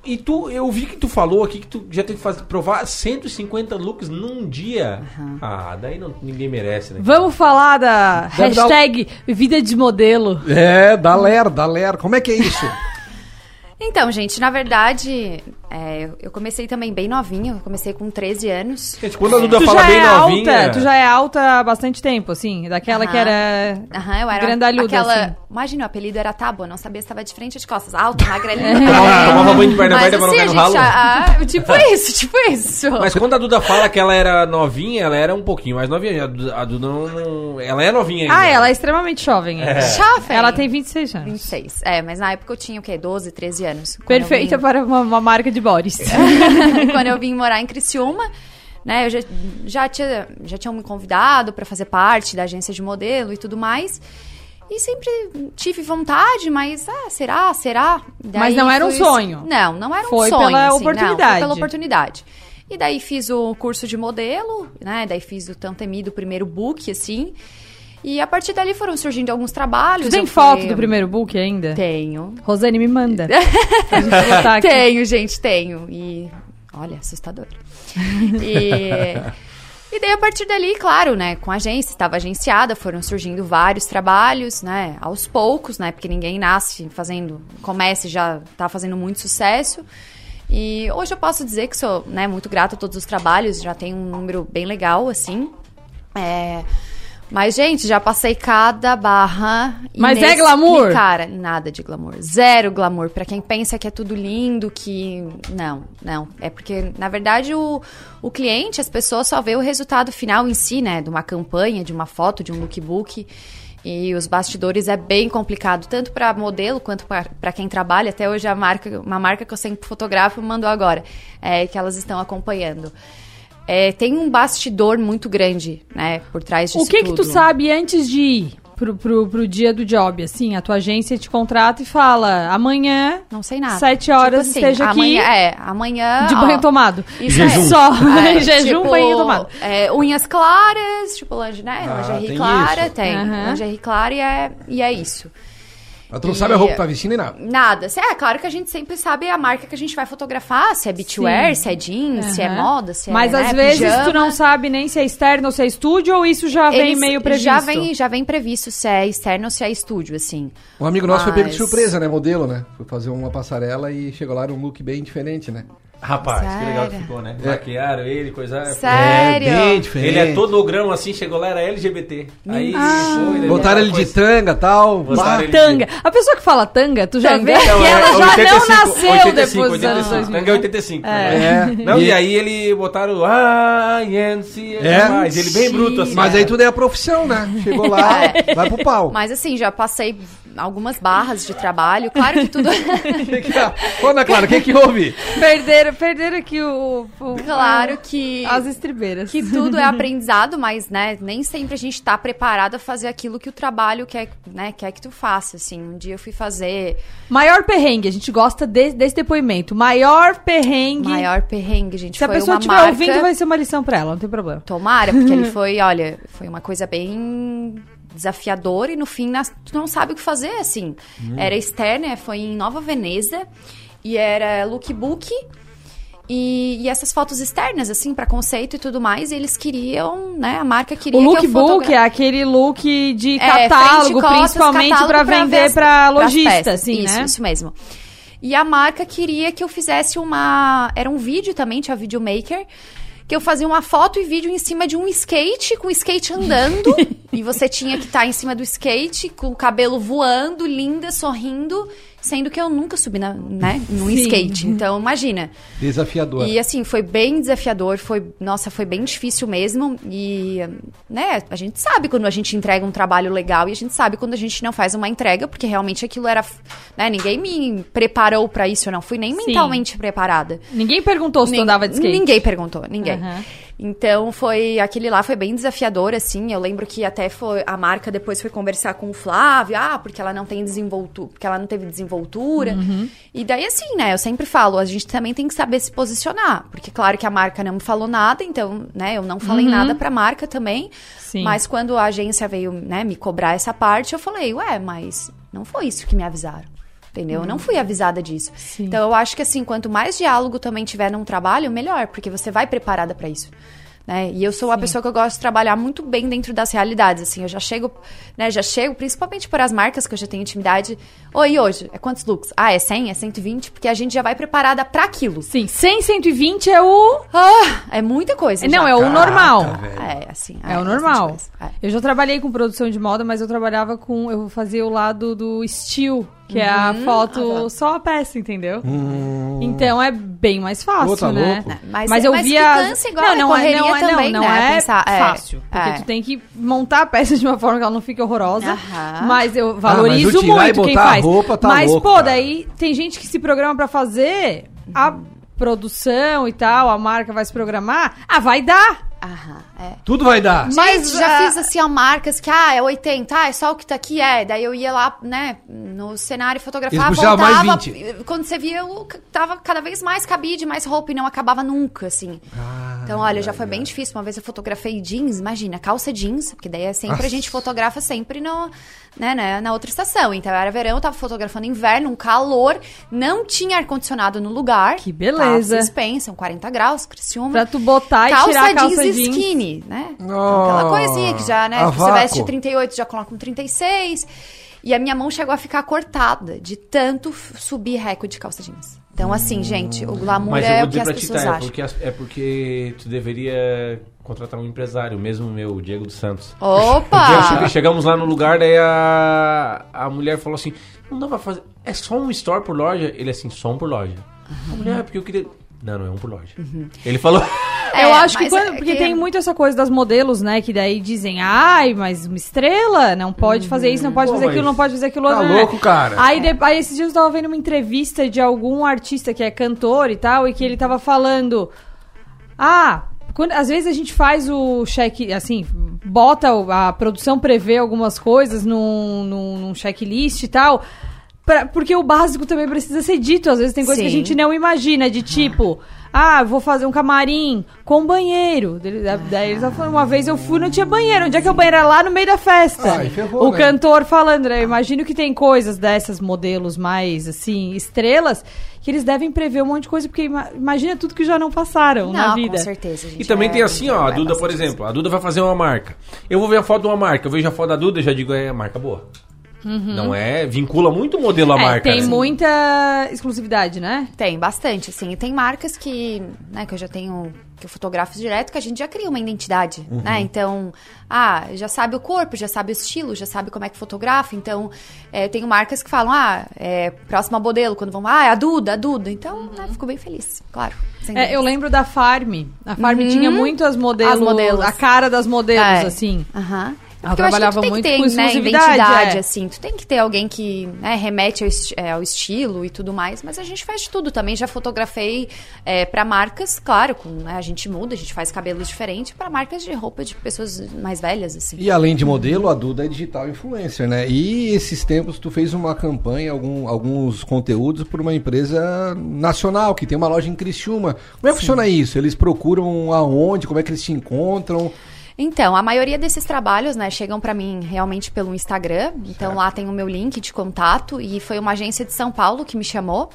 E tu, eu vi que tu falou aqui que tu já teve que fazer, provar 150 looks num dia. Ah, daí não, ninguém merece, né? Vamos falar da Deve dar hashtag vida de modelo. É, da Ler, da Ler. Como é que é isso? Então, gente, na verdade, é, eu comecei também bem novinha. Eu comecei com 13 anos. Gente, quando a Duda Tu fala já bem é novinha... alta, tu já é alta há bastante tempo, assim, daquela que era Aham, eu era grandalhuda, aquela... assim. Imagina, o apelido era tábua, não sabia se estava de frente ou de costas. Alta, magrelinha. Tomava- tomava banho de perna Mas aberta pra não assim, cair a no ralo. ah, tipo isso, tipo isso. Mas quando a Duda fala que ela era novinha, ela era um pouquinho mais novinha. A Duda, a Duda não, não- Ela é novinha ainda. Ah, ela é extremamente jovem. É. Jovem. Ela tem 26 anos. 26. É, mas na época eu tinha o quê? 12, 13 anos. Perfeita para uma, uma marca de Boris. quando eu vim morar em Criciúma, né, eu já, já, tinha, já tinham me convidado para fazer parte da agência de modelo e tudo mais. E sempre tive vontade, mas ah, será? Será? Mas não era um sonho. Não, não era um Foi sonho. pela assim, não, oportunidade. foi pela oportunidade. E daí fiz o curso de modelo, né? Daí fiz o tão temido primeiro book, assim. E a partir dali foram surgindo alguns trabalhos. Tu tem foto fui- do primeiro book ainda? Tenho. Rosane me manda. Pra gente botar aqui. Tenho, gente, tenho. E olha, assustador. E, e daí a partir dali, claro, né, com a agência, estava agenciada, foram surgindo vários trabalhos, né, aos poucos, né, porque ninguém nasce fazendo, comece e já tá fazendo muito sucesso. E hoje eu posso dizer que sou, né, muito grata a todos os trabalhos, já tenho um número bem legal, assim. É, mas, gente, já passei cada barra. Mas é glamour? Cara, nada de glamour. Zero glamour. Pra quem pensa que é tudo lindo, que. Não, não. É porque, na verdade, o, o cliente, as pessoas só vê o resultado final em si, né? De uma campanha, de uma foto, de um lookbook. E os bastidores é bem complicado, tanto para modelo quanto para quem trabalha. Até hoje a marca, uma marca que eu sempre fotografo mandou agora, é, que elas estão acompanhando. É, tem um bastidor muito grande, né, por trás disso O que que tu tudo. sabe antes de ir pro, pro, pro dia do job? Assim, a tua agência te contrata e fala, amanhã... Não sei nada. Sete horas Tipo assim, esteja aqui. Amanhã, é, amanhã... De ó, banho tomado. Isso Jejum. é. Só. É, Jejum, tipo, banho tomado. é, unhas claras, tipo lingerie, né? Ah, lingerie tem clara, isso. tem. Aham. Lingerie clara e é, e é isso. Mas tu não E- sabe a roupa que tá vestindo e nada. Nada. Se- É claro que a gente sempre sabe a marca que a gente vai fotografar, se é beachwear, Sim. se é jeans, se é moda, se Mas é às né, vezes pijama. tu não sabe nem se é externo ou se é estúdio ou isso já vem Eles- meio previsto? Já vem, já vem previsto se é externo ou se é estúdio, assim. Um amigo nosso foi pego de surpresa, né? Modelo, né? Foi fazer uma passarela e chegou lá num look bem diferente, né? Rapaz, que legal que Sério? ficou, né? É. Maquiaram ele, coisa. Sério? É, bem diferente. Ele é todo grão assim, chegou lá, era LGBT. Aí Ah. foi, Botaram ele de tanga e tal. Botaram ele de- Tanga. A pessoa que fala tanga, tu já Tanga. vê que é ela já 85, não nasceu 85, depois dos anos 85. 2000. Tanga é 85. É. né? É. Não, e... E- aí ele botaram ah, Yancy, É. mais. Ele bem bruto assim. Mas aí tudo é a profissão, né? Chegou lá, É. vai pro pau. Mas assim, já passei algumas barras de trabalho. Claro que tudo. Ô, Ana Clara, o que que houve? Perderam, perderam aqui o, o- Claro que. as estribeiras. Que tudo é aprendizado, mas, né, nem sempre a gente tá preparado a fazer aquilo que o trabalho quer, né, quer que tu faça, assim. Um dia eu fui fazer Maior perrengue, a gente gosta de- desse depoimento. Maior perrengue. maior perrengue, gente. Se a pessoa uma estiver marca... ouvindo, vai ser uma lição pra ela, não tem problema. Tomara, porque ele foi, olha, foi uma coisa bem desafiadora e no fim nas- tu não sabe o que fazer, assim. Era externa, foi em Nova Veneza e era lookbook e, e essas fotos externas, assim, pra conceito e tudo mais, e eles queriam, né, a marca queria O que lookbook fotogra- é aquele look de É, catálogo, frente, costas, principalmente ver vender pras lojista, assim, isso, né? Isso mesmo. E a marca queria que eu fizesse uma... Era um vídeo também, tinha videomaker, que eu fazia uma foto e vídeo em cima de um skate, com o skate andando, e você tinha que estar em cima do skate, com o cabelo voando, linda, sorrindo, sendo que eu nunca subi na, né, num Sim. skate. Então, imagina. Desafiador. E assim, foi bem desafiador, foi, nossa, foi bem difícil mesmo. E, né, a gente sabe quando a gente entrega um trabalho legal e a gente sabe quando a gente não faz uma entrega, porque realmente aquilo era, né, ninguém me preparou pra isso, eu não fui nem Sim. mentalmente preparada. Ninguém perguntou se tu Nin- andava de skate. Ninguém perguntou, ninguém. Aham. Então foi aquele lá foi bem desafiador assim. Eu lembro que até foi a marca depois foi conversar com o Flávio, ah, porque ela não tem desenvoltura, porque ela não teve desenvoltura. Uhum. E daí assim, né, eu sempre falo, a gente também tem que saber se posicionar, porque claro que a marca não me falou nada, então, né, eu não falei Uhum. nada pra marca também. Sim. Mas quando a agência veio, né, me cobrar essa parte, eu falei, ué, mas não foi isso que me avisaram. Entendeu? Eu não fui avisada disso. Então eu acho que assim, quanto mais diálogo também tiver num trabalho, melhor, porque você vai preparada pra isso. Né? E eu sou uma pessoa que eu gosto de trabalhar muito bem dentro das realidades, assim, eu já chego, né, já chego, principalmente para as marcas que eu já tenho intimidade. Oi, hoje, é quantos looks? Ah, é 100, é 120, porque a gente já vai preparada pra aquilo. Sim, 100, 120 é o... Ah, é muita coisa. Não, já. é o normal. É, assim. É, o bastante normal. É. Eu já trabalhei com produção de moda, mas eu trabalhava com. Eu fazia o lado do estilo, que é a Uhum. foto, Ah, tá. só a peça, entendeu? Então é bem mais fácil, Ô, tá né? louco. Mas- mas eu mas via. que cansa igual, é correria não é, também, não, não né? é Pensar, é, fácil. Porque é. tu tem que montar a peça de uma forma que ela não fique horrorosa. Aham. Mas eu Ah, mas valorizo o tirar e muito quem faz. roupa tá mas, louco, pô, cara. daí tem gente que se programa pra fazer a produção e tal, a marca vai se programar. Ah, vai dar! Aham, é. Tudo vai dar. Gente, Mas, já ah, fiz assim, ó, marcas que, ah, é 80, ah, é só o que tá aqui, é. Daí eu ia lá, né, no cenário fotografar, puxavam mais voltava. 20. Quando você via, eu tava cada vez mais cabide, mais roupa e não acabava nunca, assim. Ah, então, olha, já foi bem difícil. Uma vez eu fotografei jeans, imagina, calça jeans, porque daí é sempre, Nossa. a gente fotografa sempre no, né, né, na outra estação. Então, era verão, eu tava fotografando inverno, um calor, não tinha ar-condicionado no lugar. Que beleza. Vocês pensam, 40 graus, Criciúma. Pra tu botar e calça tirar a calça jeans jeans. skinny, né? Então, aquela coisinha que já, né? a Você veste vácuo. 38, já coloca um 36. E a minha mão chegou a ficar cortada de tanto subir recorde de calça jeans. Então, assim, gente, o glamour Mas eu é o que as pessoas é acham. porque, as- é porque tu deveria contratar um empresário, mesmo meu, o Diego dos Santos. Opa! Cheguei- chegamos lá no lugar, daí a, a mulher falou assim, não dá pra fazer, é só um store por loja? Ele assim, só um por loja. A mulher, é porque eu queria... Não, não é um por loja. Ele falou... eu acho que quando, é porque que- tem muito essa coisa das modelos, né? Que daí dizem, ai, mas uma estrela não pode fazer isso, não pode Pô, fazer aquilo, não pode fazer aquilo tá outro. né? louco, cara. Aí, de- aí esses dias eu tava vendo uma entrevista de algum artista que é cantor e tal, e que ele tava falando. Ah, quando, às vezes a gente faz o cheque, assim, bota a produção prevê algumas coisas num, num, num checklist e tal. pra- porque o básico também precisa ser dito. Às vezes tem coisa que a Sim. gente não imagina, de tipo, ah, vou fazer um camarim com banheiro. Daí eles falando, uma vez eu fui não tinha banheiro. Onde é que é o banheiro? Era lá no meio da festa. Ah, e ferrou, o né? cantor falando, né? Eu imagino que tem coisas dessas modelos mais, assim, estrelas, que eles devem prever um monte de coisa, porque ima- imagina tudo que já não passaram na Não, vida. com certeza, gente. E também é- tem assim, ó, a Duda, por isso. exemplo, a Duda vai fazer uma marca. Eu vou ver a foto de uma marca, eu vejo a foto da Duda e já digo, é a marca boa. Uhum. Não é, vincula muito o modelo à É, marca. tem né? muita exclusividade, né? Tem, bastante, assim. E tem marcas que, né, que eu já tenho, que eu fotografo direto, que a gente já cria uma identidade, Uhum. né? Então, ah, já sabe o corpo, já sabe o estilo, já sabe como é que fotografa. Então, é, eu tenho marcas que falam, ah, é, próxima modelo, quando vão, ah, é a Duda, a Duda. Então, né, fico bem feliz, claro. É, eu lembro da Farm. A Farm Uhum. tinha muito as modelos, As modelos. a cara das modelos, É. assim. Aham. Ela Porque eu acho que trabalhava tu tem muito que ter, com né, exclusividade, identidade, é. assim. Tu tem que ter alguém que né, remete ao, esti- é, ao estilo e tudo mais. Mas a gente faz de tudo também. Já fotografei é, para marcas, claro, com, né, a gente muda, a gente faz cabelos diferentes para marcas de roupa de pessoas mais velhas, assim. E além de modelo, a Duda é digital influencer, né? E esses tempos tu fez uma campanha, algum- alguns conteúdos por uma empresa nacional, que tem uma loja em Criciúma. Como é que funciona isso? Eles procuram aonde? Como é que eles te encontram? Então, a maioria desses trabalhos, né, chegam pra mim realmente pelo Instagram. Então lá tem o meu link de contato e foi uma agência de São Paulo que me chamou.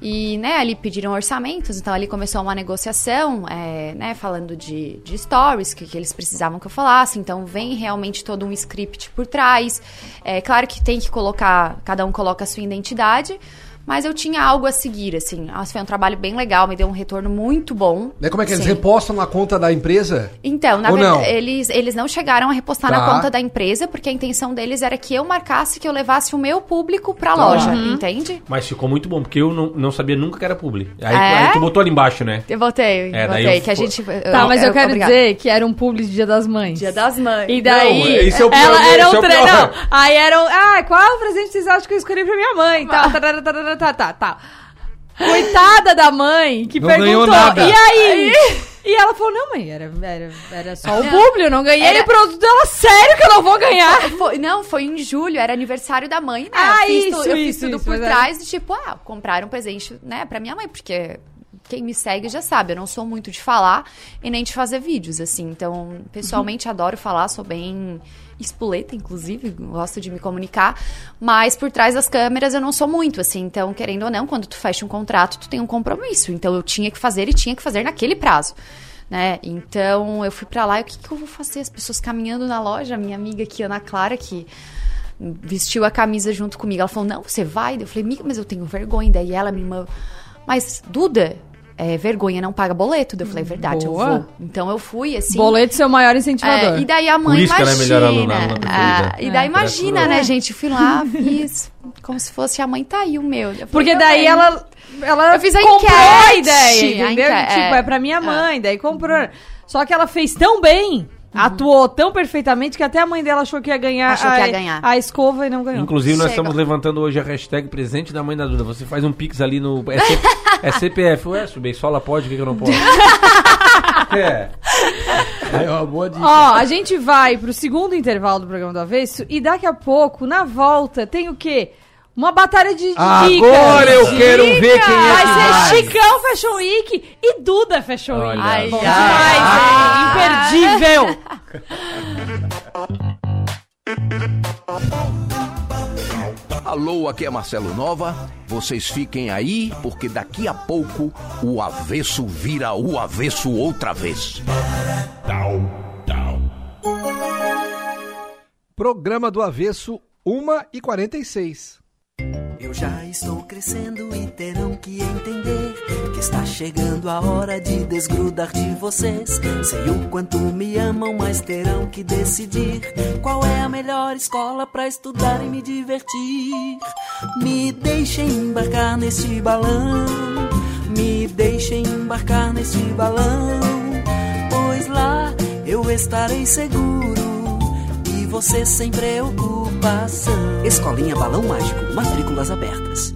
E, né, ali pediram orçamentos, então ali começou uma negociação, é, né, falando de, de stories, que, que eles precisavam que eu falasse. Então vem realmente todo um script por trás. É claro que tem que colocar, cada um coloca a sua identidade, mas eu tinha algo a seguir, assim. Nossa, foi um trabalho bem legal, me deu um retorno muito bom. Né, Como é que eles Sim. repostam na conta da empresa? Então, na Ou verdade, não? eles, eles não chegaram a repostar Tá. na conta da empresa, porque a intenção deles era que eu marcasse que eu levasse o meu público pra Tá. loja, Uhum. entende? Mas ficou muito bom, porque eu não, não sabia nunca que era publi. Aí, É? aí tu botou ali embaixo, né? Eu botei, É, daí botei, eu que a gente... Tá, mas eu, quero dizer que era um publi de Dia das Mães. Dia das Mães. E daí, Não, esse é o pior, ela esse era é um o treino. pior. Aí eram, ah, qual é o presente que vocês acham que eu escolhi pra minha mãe? Tá, tá, tá, tá, tá, tá, tá, tá. Coitada da mãe, que Não perguntou, e aí? E ela falou, não, mãe, era, era, era só o Não. eu não ganhei Era- o produto dela, sério que eu não vou ganhar? Foi- não, foi em julho, era aniversário da mãe, né? Ah, eu fiz, isso, tu- eu fiz isso, tudo isso, por trás, de tipo, ah, comprar um presente, né, pra minha mãe, porque quem me segue já sabe, eu não sou muito de falar e nem de fazer vídeos, assim. Então, pessoalmente, adoro falar, sou bem espoleta, inclusive, gosto de me comunicar, mas por trás das câmeras eu não sou muito, assim. Então, querendo ou não, quando tu fecha um contrato, tu tem um compromisso. Então, eu tinha que fazer e tinha que fazer naquele prazo. Né? Então eu fui pra lá e o que, que eu vou fazer? As pessoas caminhando na loja, minha amiga aqui, Ana Clara, que vestiu a camisa junto comigo. Ela falou: Não, você vai? Eu falei: Amiga, mas eu tenho vergonha. Daí ela, minha irmã, mas Duda, é, vergonha não paga boleto. Eu falei: É verdade, Boa. eu vou. Então eu fui assim. Boleto seu maior incentivador. É, e daí a mãe Por isso que ela é imagina. melhor aluna, aluna preferida. ah, e daí É, imagina, né, gente? Fui lá, fiz como se fosse a mãe tá aí o meu. Eu falei, Porque "Tá daí bem." ela, ela Eu fiz a comprou a enquete, ideia, a entendeu? enquete, tipo, é. é pra minha mãe, daí comprou. Só que ela fez tão bem, atuou tão perfeitamente, que até a mãe dela achou que ia ganhar, Achou a, que ia ganhar. a escova e não ganhou. Inclusive, nós Chega. estamos levantando hoje a hashtag presente da mãe da Duda. Você faz um pix ali no. É, C- é CPF. Ué, Beisola pode, o que, que eu não posso? É. É uma boa dica. Ó, a gente vai pro segundo intervalo do programa do Avesso e daqui a pouco, na volta, tem o quê? Uma batalha de dicas. Agora eu quero ver quem é que Vai ser Chicão Fashion Week e Duda Fashion Week. Olha Bom demais, hein? Imperdível. Alô, aqui é Marcelo Nova. Vocês fiquem aí, porque daqui a pouco o avesso vira o avesso outra vez. Programa do Avesso, 1 e 46. Eu já estou crescendo e terão que entender que está chegando a hora de desgrudar de vocês. Sei o quanto me amam, mas terão que decidir qual é a melhor escola para estudar e me divertir. Me deixem embarcar neste balão, me deixem embarcar neste balão, pois lá eu estarei seguro e você sem preocupação. Escolinha Balão Mágico, matrículas abertas.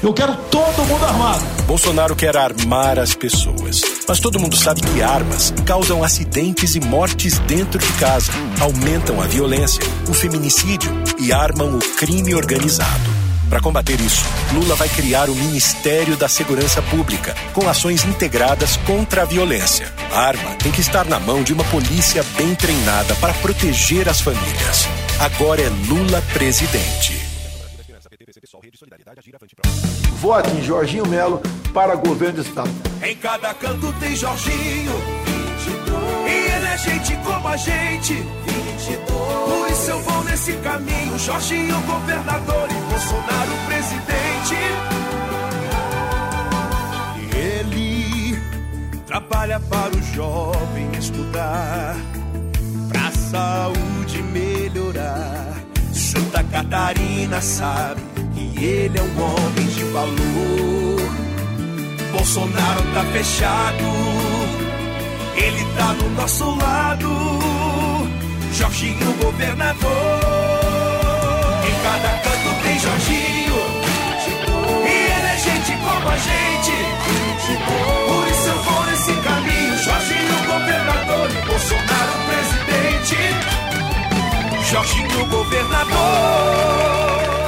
Eu quero todo mundo armado. Bolsonaro quer armar as pessoas. Mas todo mundo sabe que armas causam acidentes e mortes dentro de casa, aumentam a violência, o feminicídio e armam o crime organizado. Para combater isso, Lula vai criar o Ministério da Segurança Pública, com ações integradas contra a violência. A arma tem que estar na mão de uma polícia bem treinada para proteger as famílias. Agora é Lula presidente. Vote em Jorginho Melo para governo do Estado. Em cada canto tem Jorginho. E ele é gente como a gente. Por isso eu vou nesse caminho. Jorginho, governador e Bolsonaro, presidente. E ele trabalha para o jovem estudar, pra saúde melhorar. Santa Catarina sabe ele é um homem de valor. Bolsonaro tá fechado, ele tá do nosso lado. Jorginho, governador. Em cada canto tem Jorginho, e ele é gente como a gente. Por isso eu vou nesse caminho. Jorginho, governador, e Bolsonaro, presidente. Jorginho, governador.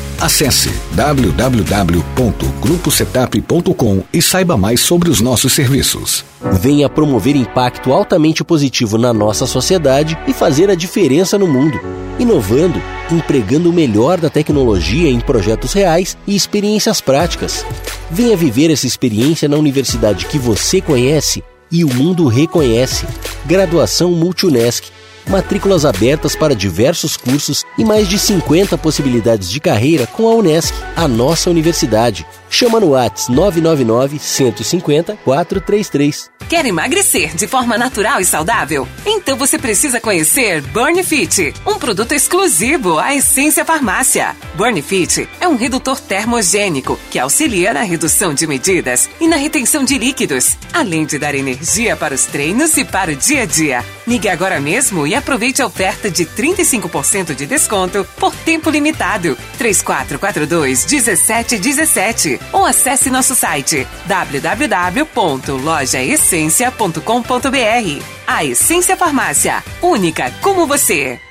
Acesse www.gruposetup.com e saiba mais sobre os nossos serviços. Venha promover impacto altamente positivo na nossa sociedade e fazer a diferença no mundo. Inovando, empregando o melhor da tecnologia em projetos reais e experiências práticas. Venha viver essa experiência na universidade que você conhece e o mundo reconhece. Graduação Multunesc. Matrículas abertas para diversos cursos e mais de 50 possibilidades de carreira com a Unesc, a nossa universidade. Chama no Whats 999 150 433. Quer emagrecer de forma natural e saudável? Então você precisa conhecer Burn Fit, um produto exclusivo à Essência Farmácia. Burn Fit é um redutor termogênico que auxilia na redução de medidas e na retenção de líquidos, além de dar energia para os treinos e para o dia a dia. Ligue agora mesmo e aproveite a oferta de 35% de desconto por tempo limitado. 3442 1717 ou acesse nosso site www.lojaessência.com.br. A Essência Farmácia, única como você.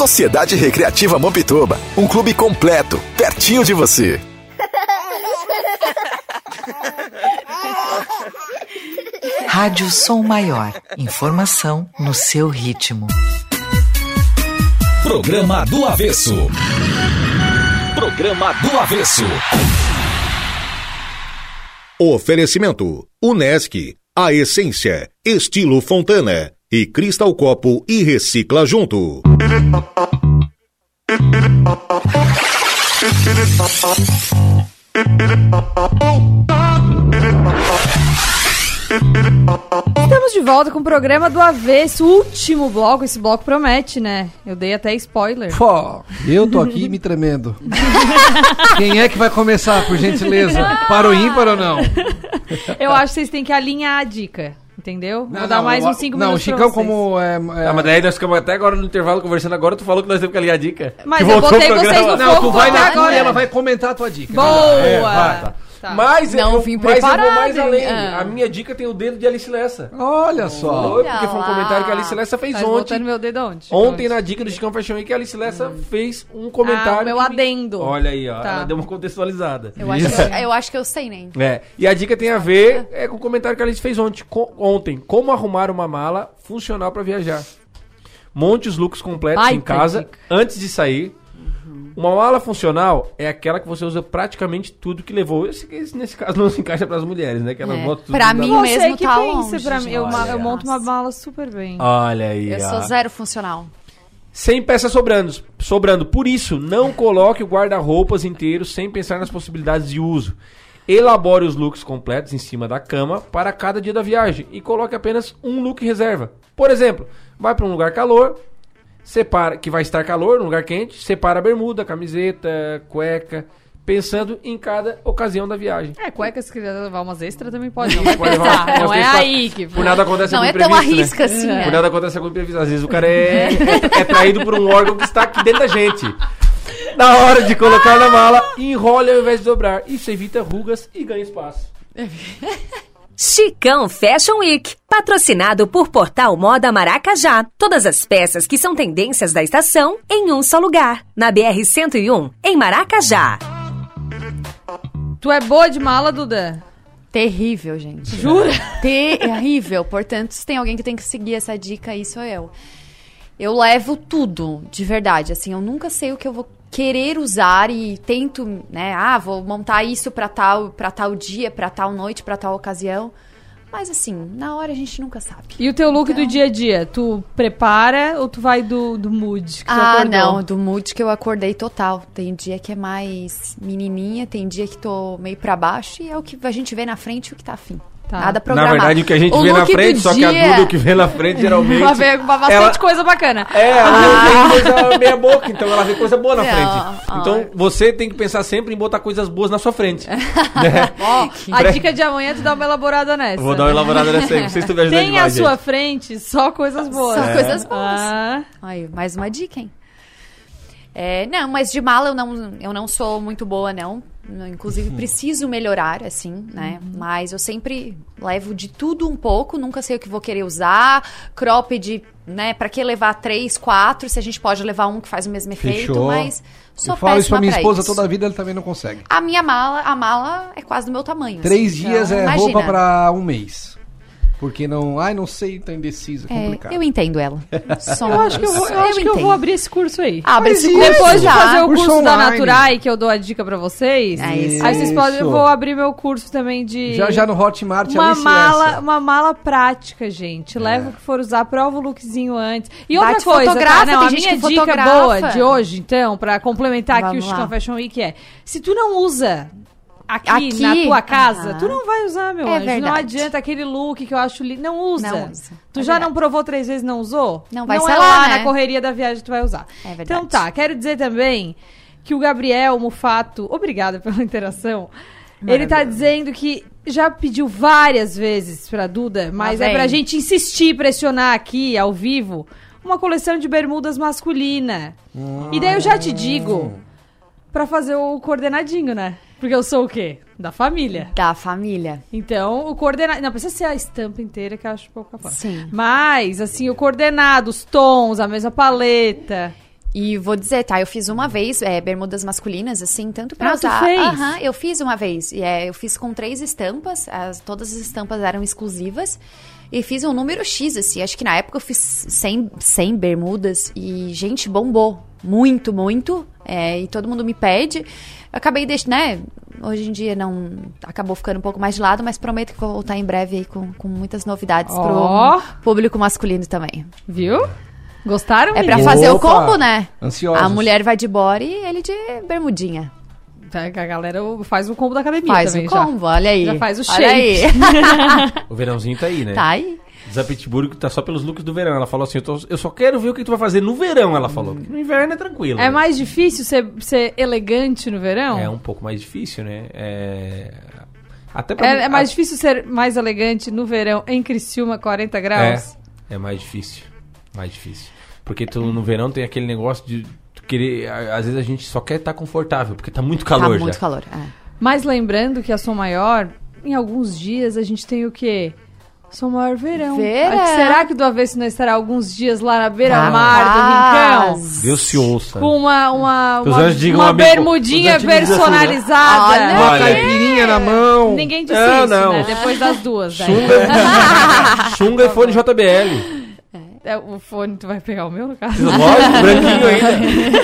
Sociedade Recreativa Mampituba, um clube completo, pertinho de você. Rádio Som Maior. Informação no seu ritmo. Programa do Avesso. Programa do Avesso. Oferecimento: Unesc, a essência, estilo Fontana e Cristal Copo e Recicla Junto. Estamos de volta com o programa do Avesso, último bloco. Esse bloco promete, né? Eu dei até spoiler. Pô, eu tô aqui me tremendo. Quem é que vai começar, por gentileza? Para o ímpar ou não? Eu acho que vocês têm que alinhar a dica. Entendeu? Vou Não, dar não, mais uns 5 Não, o minutos. pra Chicão, vocês. como é. é- Ah, mas daí nós ficamos até agora no intervalo conversando agora, tu falou que nós temos que alinhar a dica. Mas Que eu voltou botei o vocês programa. no Não, tu fogo vai até na agora. e ela vai comentar a tua dica. Boa! É, vai, tá. Tá. Mas, Não eu, vim mas eu vou mais além. Ah. A minha dica tem o dedo de Alice Lessa. Olha só. Foi, porque foi um comentário que a Alice Lessa fez Tá ontem. meu dedo onde? Ontem na dica do Chicão Fashion Week, a Alice Lessa fez um comentário. Ah, o meu que me- adendo. Olha aí, ó. Tá. Ela deu uma contextualizada. Eu acho, que eu, eu acho que eu sei, né? É, e a dica tem a ver é, com o comentário que a Alice fez ontem, co- ontem. Como arrumar uma mala funcional para viajar. Monte os looks completos Baita em casa dica. antes de sair. Uma mala funcional é aquela que você usa praticamente tudo que levou. Esse, esse, nesse caso não se encaixa para as mulheres, né? Que elas É. botam tudo Pra na- mim Você mesmo que tá pensa longe, pra mim. Eu, eu monto uma mala super bem. Olha aí. Eu ó. sou zero funcional. Sem peças sobrando, sobrando. Por isso, não coloque o guarda-roupas inteiro sem pensar nas possibilidades de uso. Elabore os looks completos em cima da cama para cada dia da viagem e coloque apenas um look reserva. Por exemplo, vai para um lugar calor, separa que vai estar calor, num lugar quente, separa a bermuda, camiseta, cueca, pensando em cada ocasião da viagem. É, cueca, se quiser levar umas extras, também pode. Não vai Pode levar umas Não é aí que... Por nada acontece Não algum é tão né? arrisca assim, é. Por nada acontece algum imprevisto. Às vezes o cara é, é traído por um órgão que está aqui dentro da gente. Na hora de colocar na mala, enrole ao invés de dobrar. Isso evita rugas e ganha espaço. Chicão Fashion Week, patrocinado por Portal Moda Maracajá. Todas as peças que são tendências da estação em um só lugar. Na BR-101, em Maracajá. Tu é boa de mala, Duda? Terrível, gente. Jura? Terrível. Portanto, se tem alguém que tem que seguir essa dica aí, sou eu. Eu levo tudo, de verdade. Assim, eu nunca sei o que eu vou querer usar e tento, né? Ah, vou montar isso pra tal, pra tal dia, pra tal noite, pra tal ocasião. Mas assim, na hora a gente nunca sabe. E o teu look Então- do dia a dia? Tu prepara ou tu vai do, do mood que tu Ah, não, do mood que eu acordei total. Tem dia que é mais menininha, tem dia que tô meio pra baixo e é o que a gente vê na frente e o que tá afim. Nada Na programado. verdade, o que a gente vê na frente, só que a dia- Duda o que vê na frente geralmente. Ela vê bastante ela- coisa bacana. É, ela Ah. vê coisa meia boca, então ela vê coisa boa na frente. ah. Então você tem que pensar sempre em botar coisas boas na sua frente. né? Ó, a dica de amanhã é tu dá uma elaborada nessa. Vou dar uma elaborada nessa aí, pra vocês estão me ajudando Tem à demais, sua gente. frente só coisas boas. Só É. coisas boas. Ah. Aí, mais uma dica, hein? É, não, mas de mala eu não, eu não sou muito boa, não. Inclusive, preciso melhorar, assim, né? Mas eu sempre levo de tudo um pouco, nunca sei o que vou querer usar. Cropped, né? Pra que levar três, quatro, se a gente pode levar um que faz o mesmo efeito, Fechou. mas sou Eu falo isso pra minha esposa isso. toda a vida, ele também não consegue. A minha mala, a mala é quase do meu tamanho. Três assim, dias então, é imagina. roupa pra um mês. Porque não. Ai, não sei, tá indeciso, é É, complicado. eu entendo ela. Só- Eu acho que eu vou, eu acho que eu vou abrir esse curso aí. Abre esse Depois curso. de Já. fazer o Curso curso, da. Naturai, que eu dou a dica pra vocês, É isso. aí vocês podem, eu vou abrir meu curso também de... Já já no Hotmart uma mala, Lessa. uma mala prática, gente. Leva o que for usar, prova o lookzinho antes. E outra Bate coisa, fotografa, tá? Não, tem a gente minha que dica fotografa. boa de hoje, então, pra complementar aqui o Vamos Chicão lá. Fashion Week é, se tu não usa aqui, Aqui? na tua casa, Aham. tu não vai usar, meu É anjo. Não verdade. adianta aquele look que eu acho lindo. Não usa. Não usa. Tu É já verdade. não provou três vezes e não usou? Não vai não ser é lá, lá né? na correria da viagem que tu vai usar. É verdade. Então tá, quero dizer também que o Gabriel Mufato, obrigada pela interação, ele tá dizendo que já pediu várias vezes pra Duda, mas Lá é pra gente insistir, pressionar aqui, ao vivo, uma coleção de bermudas masculina. E daí eu já te digo, pra fazer o coordenadinho, né? Porque eu sou o quê? Da família. Da família. Então, o coordenado. Não precisa ser a estampa inteira, que eu acho pouco capaz. Sim. Mas, assim, o coordenado, os tons, a mesma paleta. E vou dizer, tá? Eu fiz uma vez é, bermudas masculinas, assim, tanto pra Ah, tu usar. fez? Aham, eu fiz uma vez. E, é, eu fiz com três estampas, as- todas as estampas eram exclusivas. E fiz um número X, assim. Acho que na época eu fiz 100, 100 bermudas. E, gente, bombou. Muito, muito. É, e todo mundo me pede. Eu acabei deixando, né? Hoje em dia não. Acabou ficando um pouco mais de lado, mas prometo que vou voltar em breve aí com, com muitas novidades Ó. pro público masculino também. Viu? Gostaram? É pra meninas? fazer o Opa! combo, né? Ansiosos. A mulher vai de body e ele de bermudinha. Tá, A galera faz o combo da academia Faz também o já. combo, olha aí. Já faz o aí. O verãozinho tá aí, né? Tá aí. Zé Pittsburgh tá só pelos looks do verão. Ela falou assim: eu, tô- eu só quero ver o que tu vai fazer no verão, ela falou. No inverno é tranquilo. É né? mais difícil ser, ser elegante no verão? É um pouco mais difícil, né? É. Até pra. É, é mais difícil ser mais elegante no verão em Criciúma, 40 graus? É, é mais difícil. Mais difícil. Porque tu no verão tem aquele negócio de querer. Às vezes a gente só quer estar confortável, porque tá muito calor tá já. muito calor. é. Mas lembrando que a Som Maior, em alguns dias a gente tem o quê? Som Maior Verão. Verão. Ah, Será que do avesso não estará alguns dias lá na beira-mar Capaz. do Rincão? Deus se ouça. Com uma, uma, uma, uma amém. bermudinha dizem assim, né? personalizada. Olha Uma caipirinha na mão. Ninguém disse Ah, isso, não. né? Depois das duas. daí. Sunga, sunga e fone JBL. É, o fone, tu vai pegar o meu, no caso? Lógico, branquinho ainda.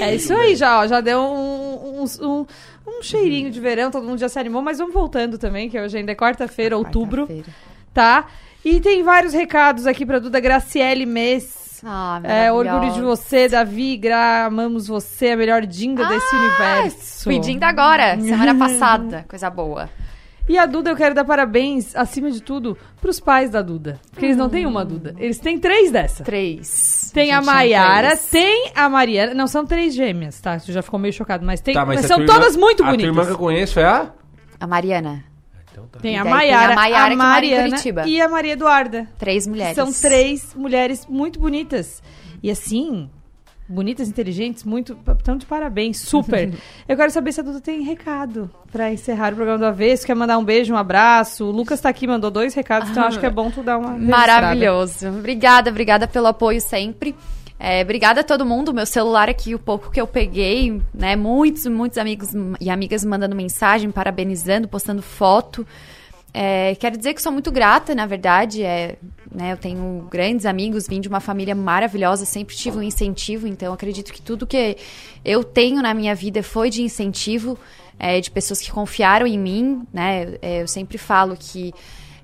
É isso aí, já, ó, já deu um, um, um, um cheirinho de verão, todo mundo já se animou, mas vamos voltando também, que hoje ainda é quarta-feira, outubro, Quarta-feira. tá? E tem vários recados aqui pra Duda Graciele Mês. Ah, É, orgulho de você, Davi, Gra, amamos você, a melhor dinda desse universo. Pedindo agora, semana passada. Coisa boa. E a Duda, eu quero dar parabéns, acima de tudo, pros pais da Duda. Porque eles não têm uma Duda, eles têm três dessa. Três. Tem a tinha Maiara, tem a Mariana. Não, são três gêmeas, tá? Tu já ficou meio chocado, mas tem. Tá, mas mas a são irmã- todas muito A tua irmã bonitas. que eu conheço é a. A Mariana. Tem E a daí tem Maiara, a Maiara a que mora em Mariana Curitiba. e a Maria Eduarda. Três mulheres. São três mulheres muito bonitas. E assim, bonitas, inteligentes, muito. Estão de parabéns, super. Eu quero saber se a Duda tem recado pra encerrar o programa do Avesso. Quer mandar um beijo, um abraço. O Lucas tá aqui, mandou dois recados, então acho que é bom tu dar uma. registrada. Maravilhoso. Obrigada, obrigada pelo apoio sempre. É, obrigada a todo mundo. Meu celular aqui, o pouco que eu peguei, né? Muitos, muitos amigos e amigas mandando mensagem, parabenizando, postando foto. É, quero dizer que sou muito grata, na verdade. É, né, eu tenho grandes amigos, vim de uma família maravilhosa, sempre tive um incentivo, então acredito que tudo que eu tenho na minha vida foi de incentivo, é, de pessoas que confiaram em mim, né? É, eu sempre falo que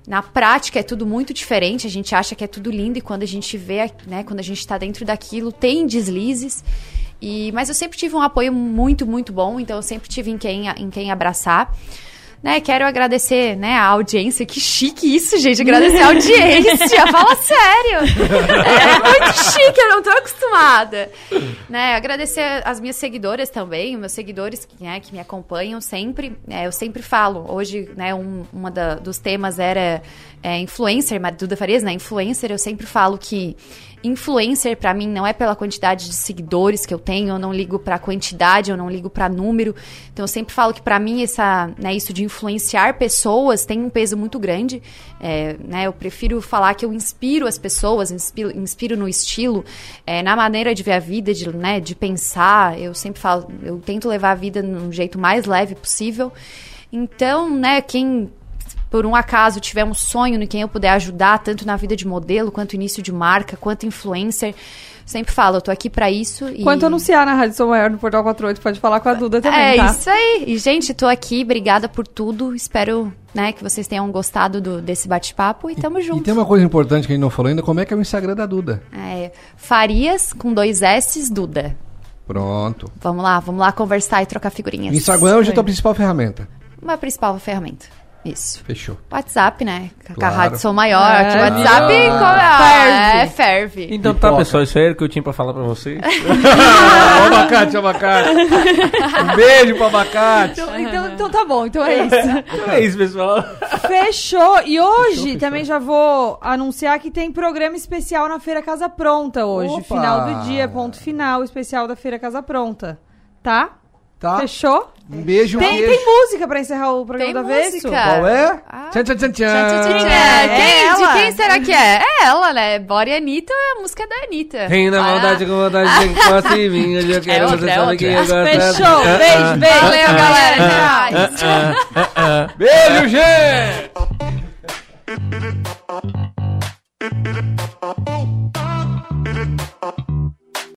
na prática é tudo muito diferente, a gente acha que é tudo lindo e quando a gente vê, né, quando a gente está dentro daquilo, tem deslizes. E, mas eu sempre tive um apoio muito, muito bom, então eu sempre tive em quem, em quem abraçar. Né, quero agradecer, né, a audiência. Que chique isso, gente. Agradecer a audiência. Fala sério. É muito chique, eu não tô acostumada. Né, agradecer as minhas seguidoras também, os meus seguidores que, né, que me acompanham sempre. É, eu sempre falo, hoje, né, um uma da- dos temas era é, influencer, Duda Farias, né, influencer. Eu sempre falo que Influencer, pra mim, não é pela quantidade de seguidores que eu tenho, eu não ligo pra quantidade, eu não ligo pra número. Então, eu sempre falo que pra mim, essa, né, isso de influenciar pessoas tem um peso muito grande. É, né, eu prefiro falar que eu inspiro as pessoas, inspiro, inspiro no estilo, é, na maneira de ver a vida, de, né, de pensar. Eu sempre falo, eu tento levar a vida num jeito mais leve possível. Então, né, quem por um acaso tiver um sonho em quem eu puder ajudar, tanto na vida de modelo, quanto início de marca, quanto influencer, sempre falo, eu tô aqui pra isso. E... Quanto anunciar na Rádio São Maior no Portal 48, pode falar com a Duda também, É tá? isso aí. E, gente, tô aqui, obrigada por tudo. Espero, né, que vocês tenham gostado do- desse bate-papo e tamo E junto. tem uma coisa importante que a gente não falou ainda, como é que é o Instagram da Duda? É, Farias com dois S, Duda. Pronto. Vamos lá, vamos lá conversar e trocar figurinhas. Instagram é hoje a tua principal ferramenta. Uma principal ferramenta. Isso. Fechou. WhatsApp, né? Com a Claro. Sou Maior. É, que WhatsApp viu? como é, é, ferve. Então tá, pessoal, isso aí era o que eu tinha pra falar pra vocês. Ó, abacate, abacate. Um beijo pro abacate. Então, então, então tá bom, então é isso. Então é isso, pessoal. Fechou! E hoje também já vou anunciar que tem programa especial na Feira Casa Pronta hoje. Opa! Final do dia, ponto final, especial da Feira Casa Pronta. Tá? Tá? Fechou? Um beijo, tem, beijo. Tem música pra encerrar o programa tem da vez? Qual é? Ah. Tchan, tchan, tchan, tchan. É, quem, é de quem será que é? É ela, né? Bora e Anitta é a música da Anitta. Quem na ah. maldade com vontade de encosta em mim, eu é quero, é você sabe é quem eu. Fechou, beijo, beijo. Valeu, ah, ah, galera. Beijo, gente!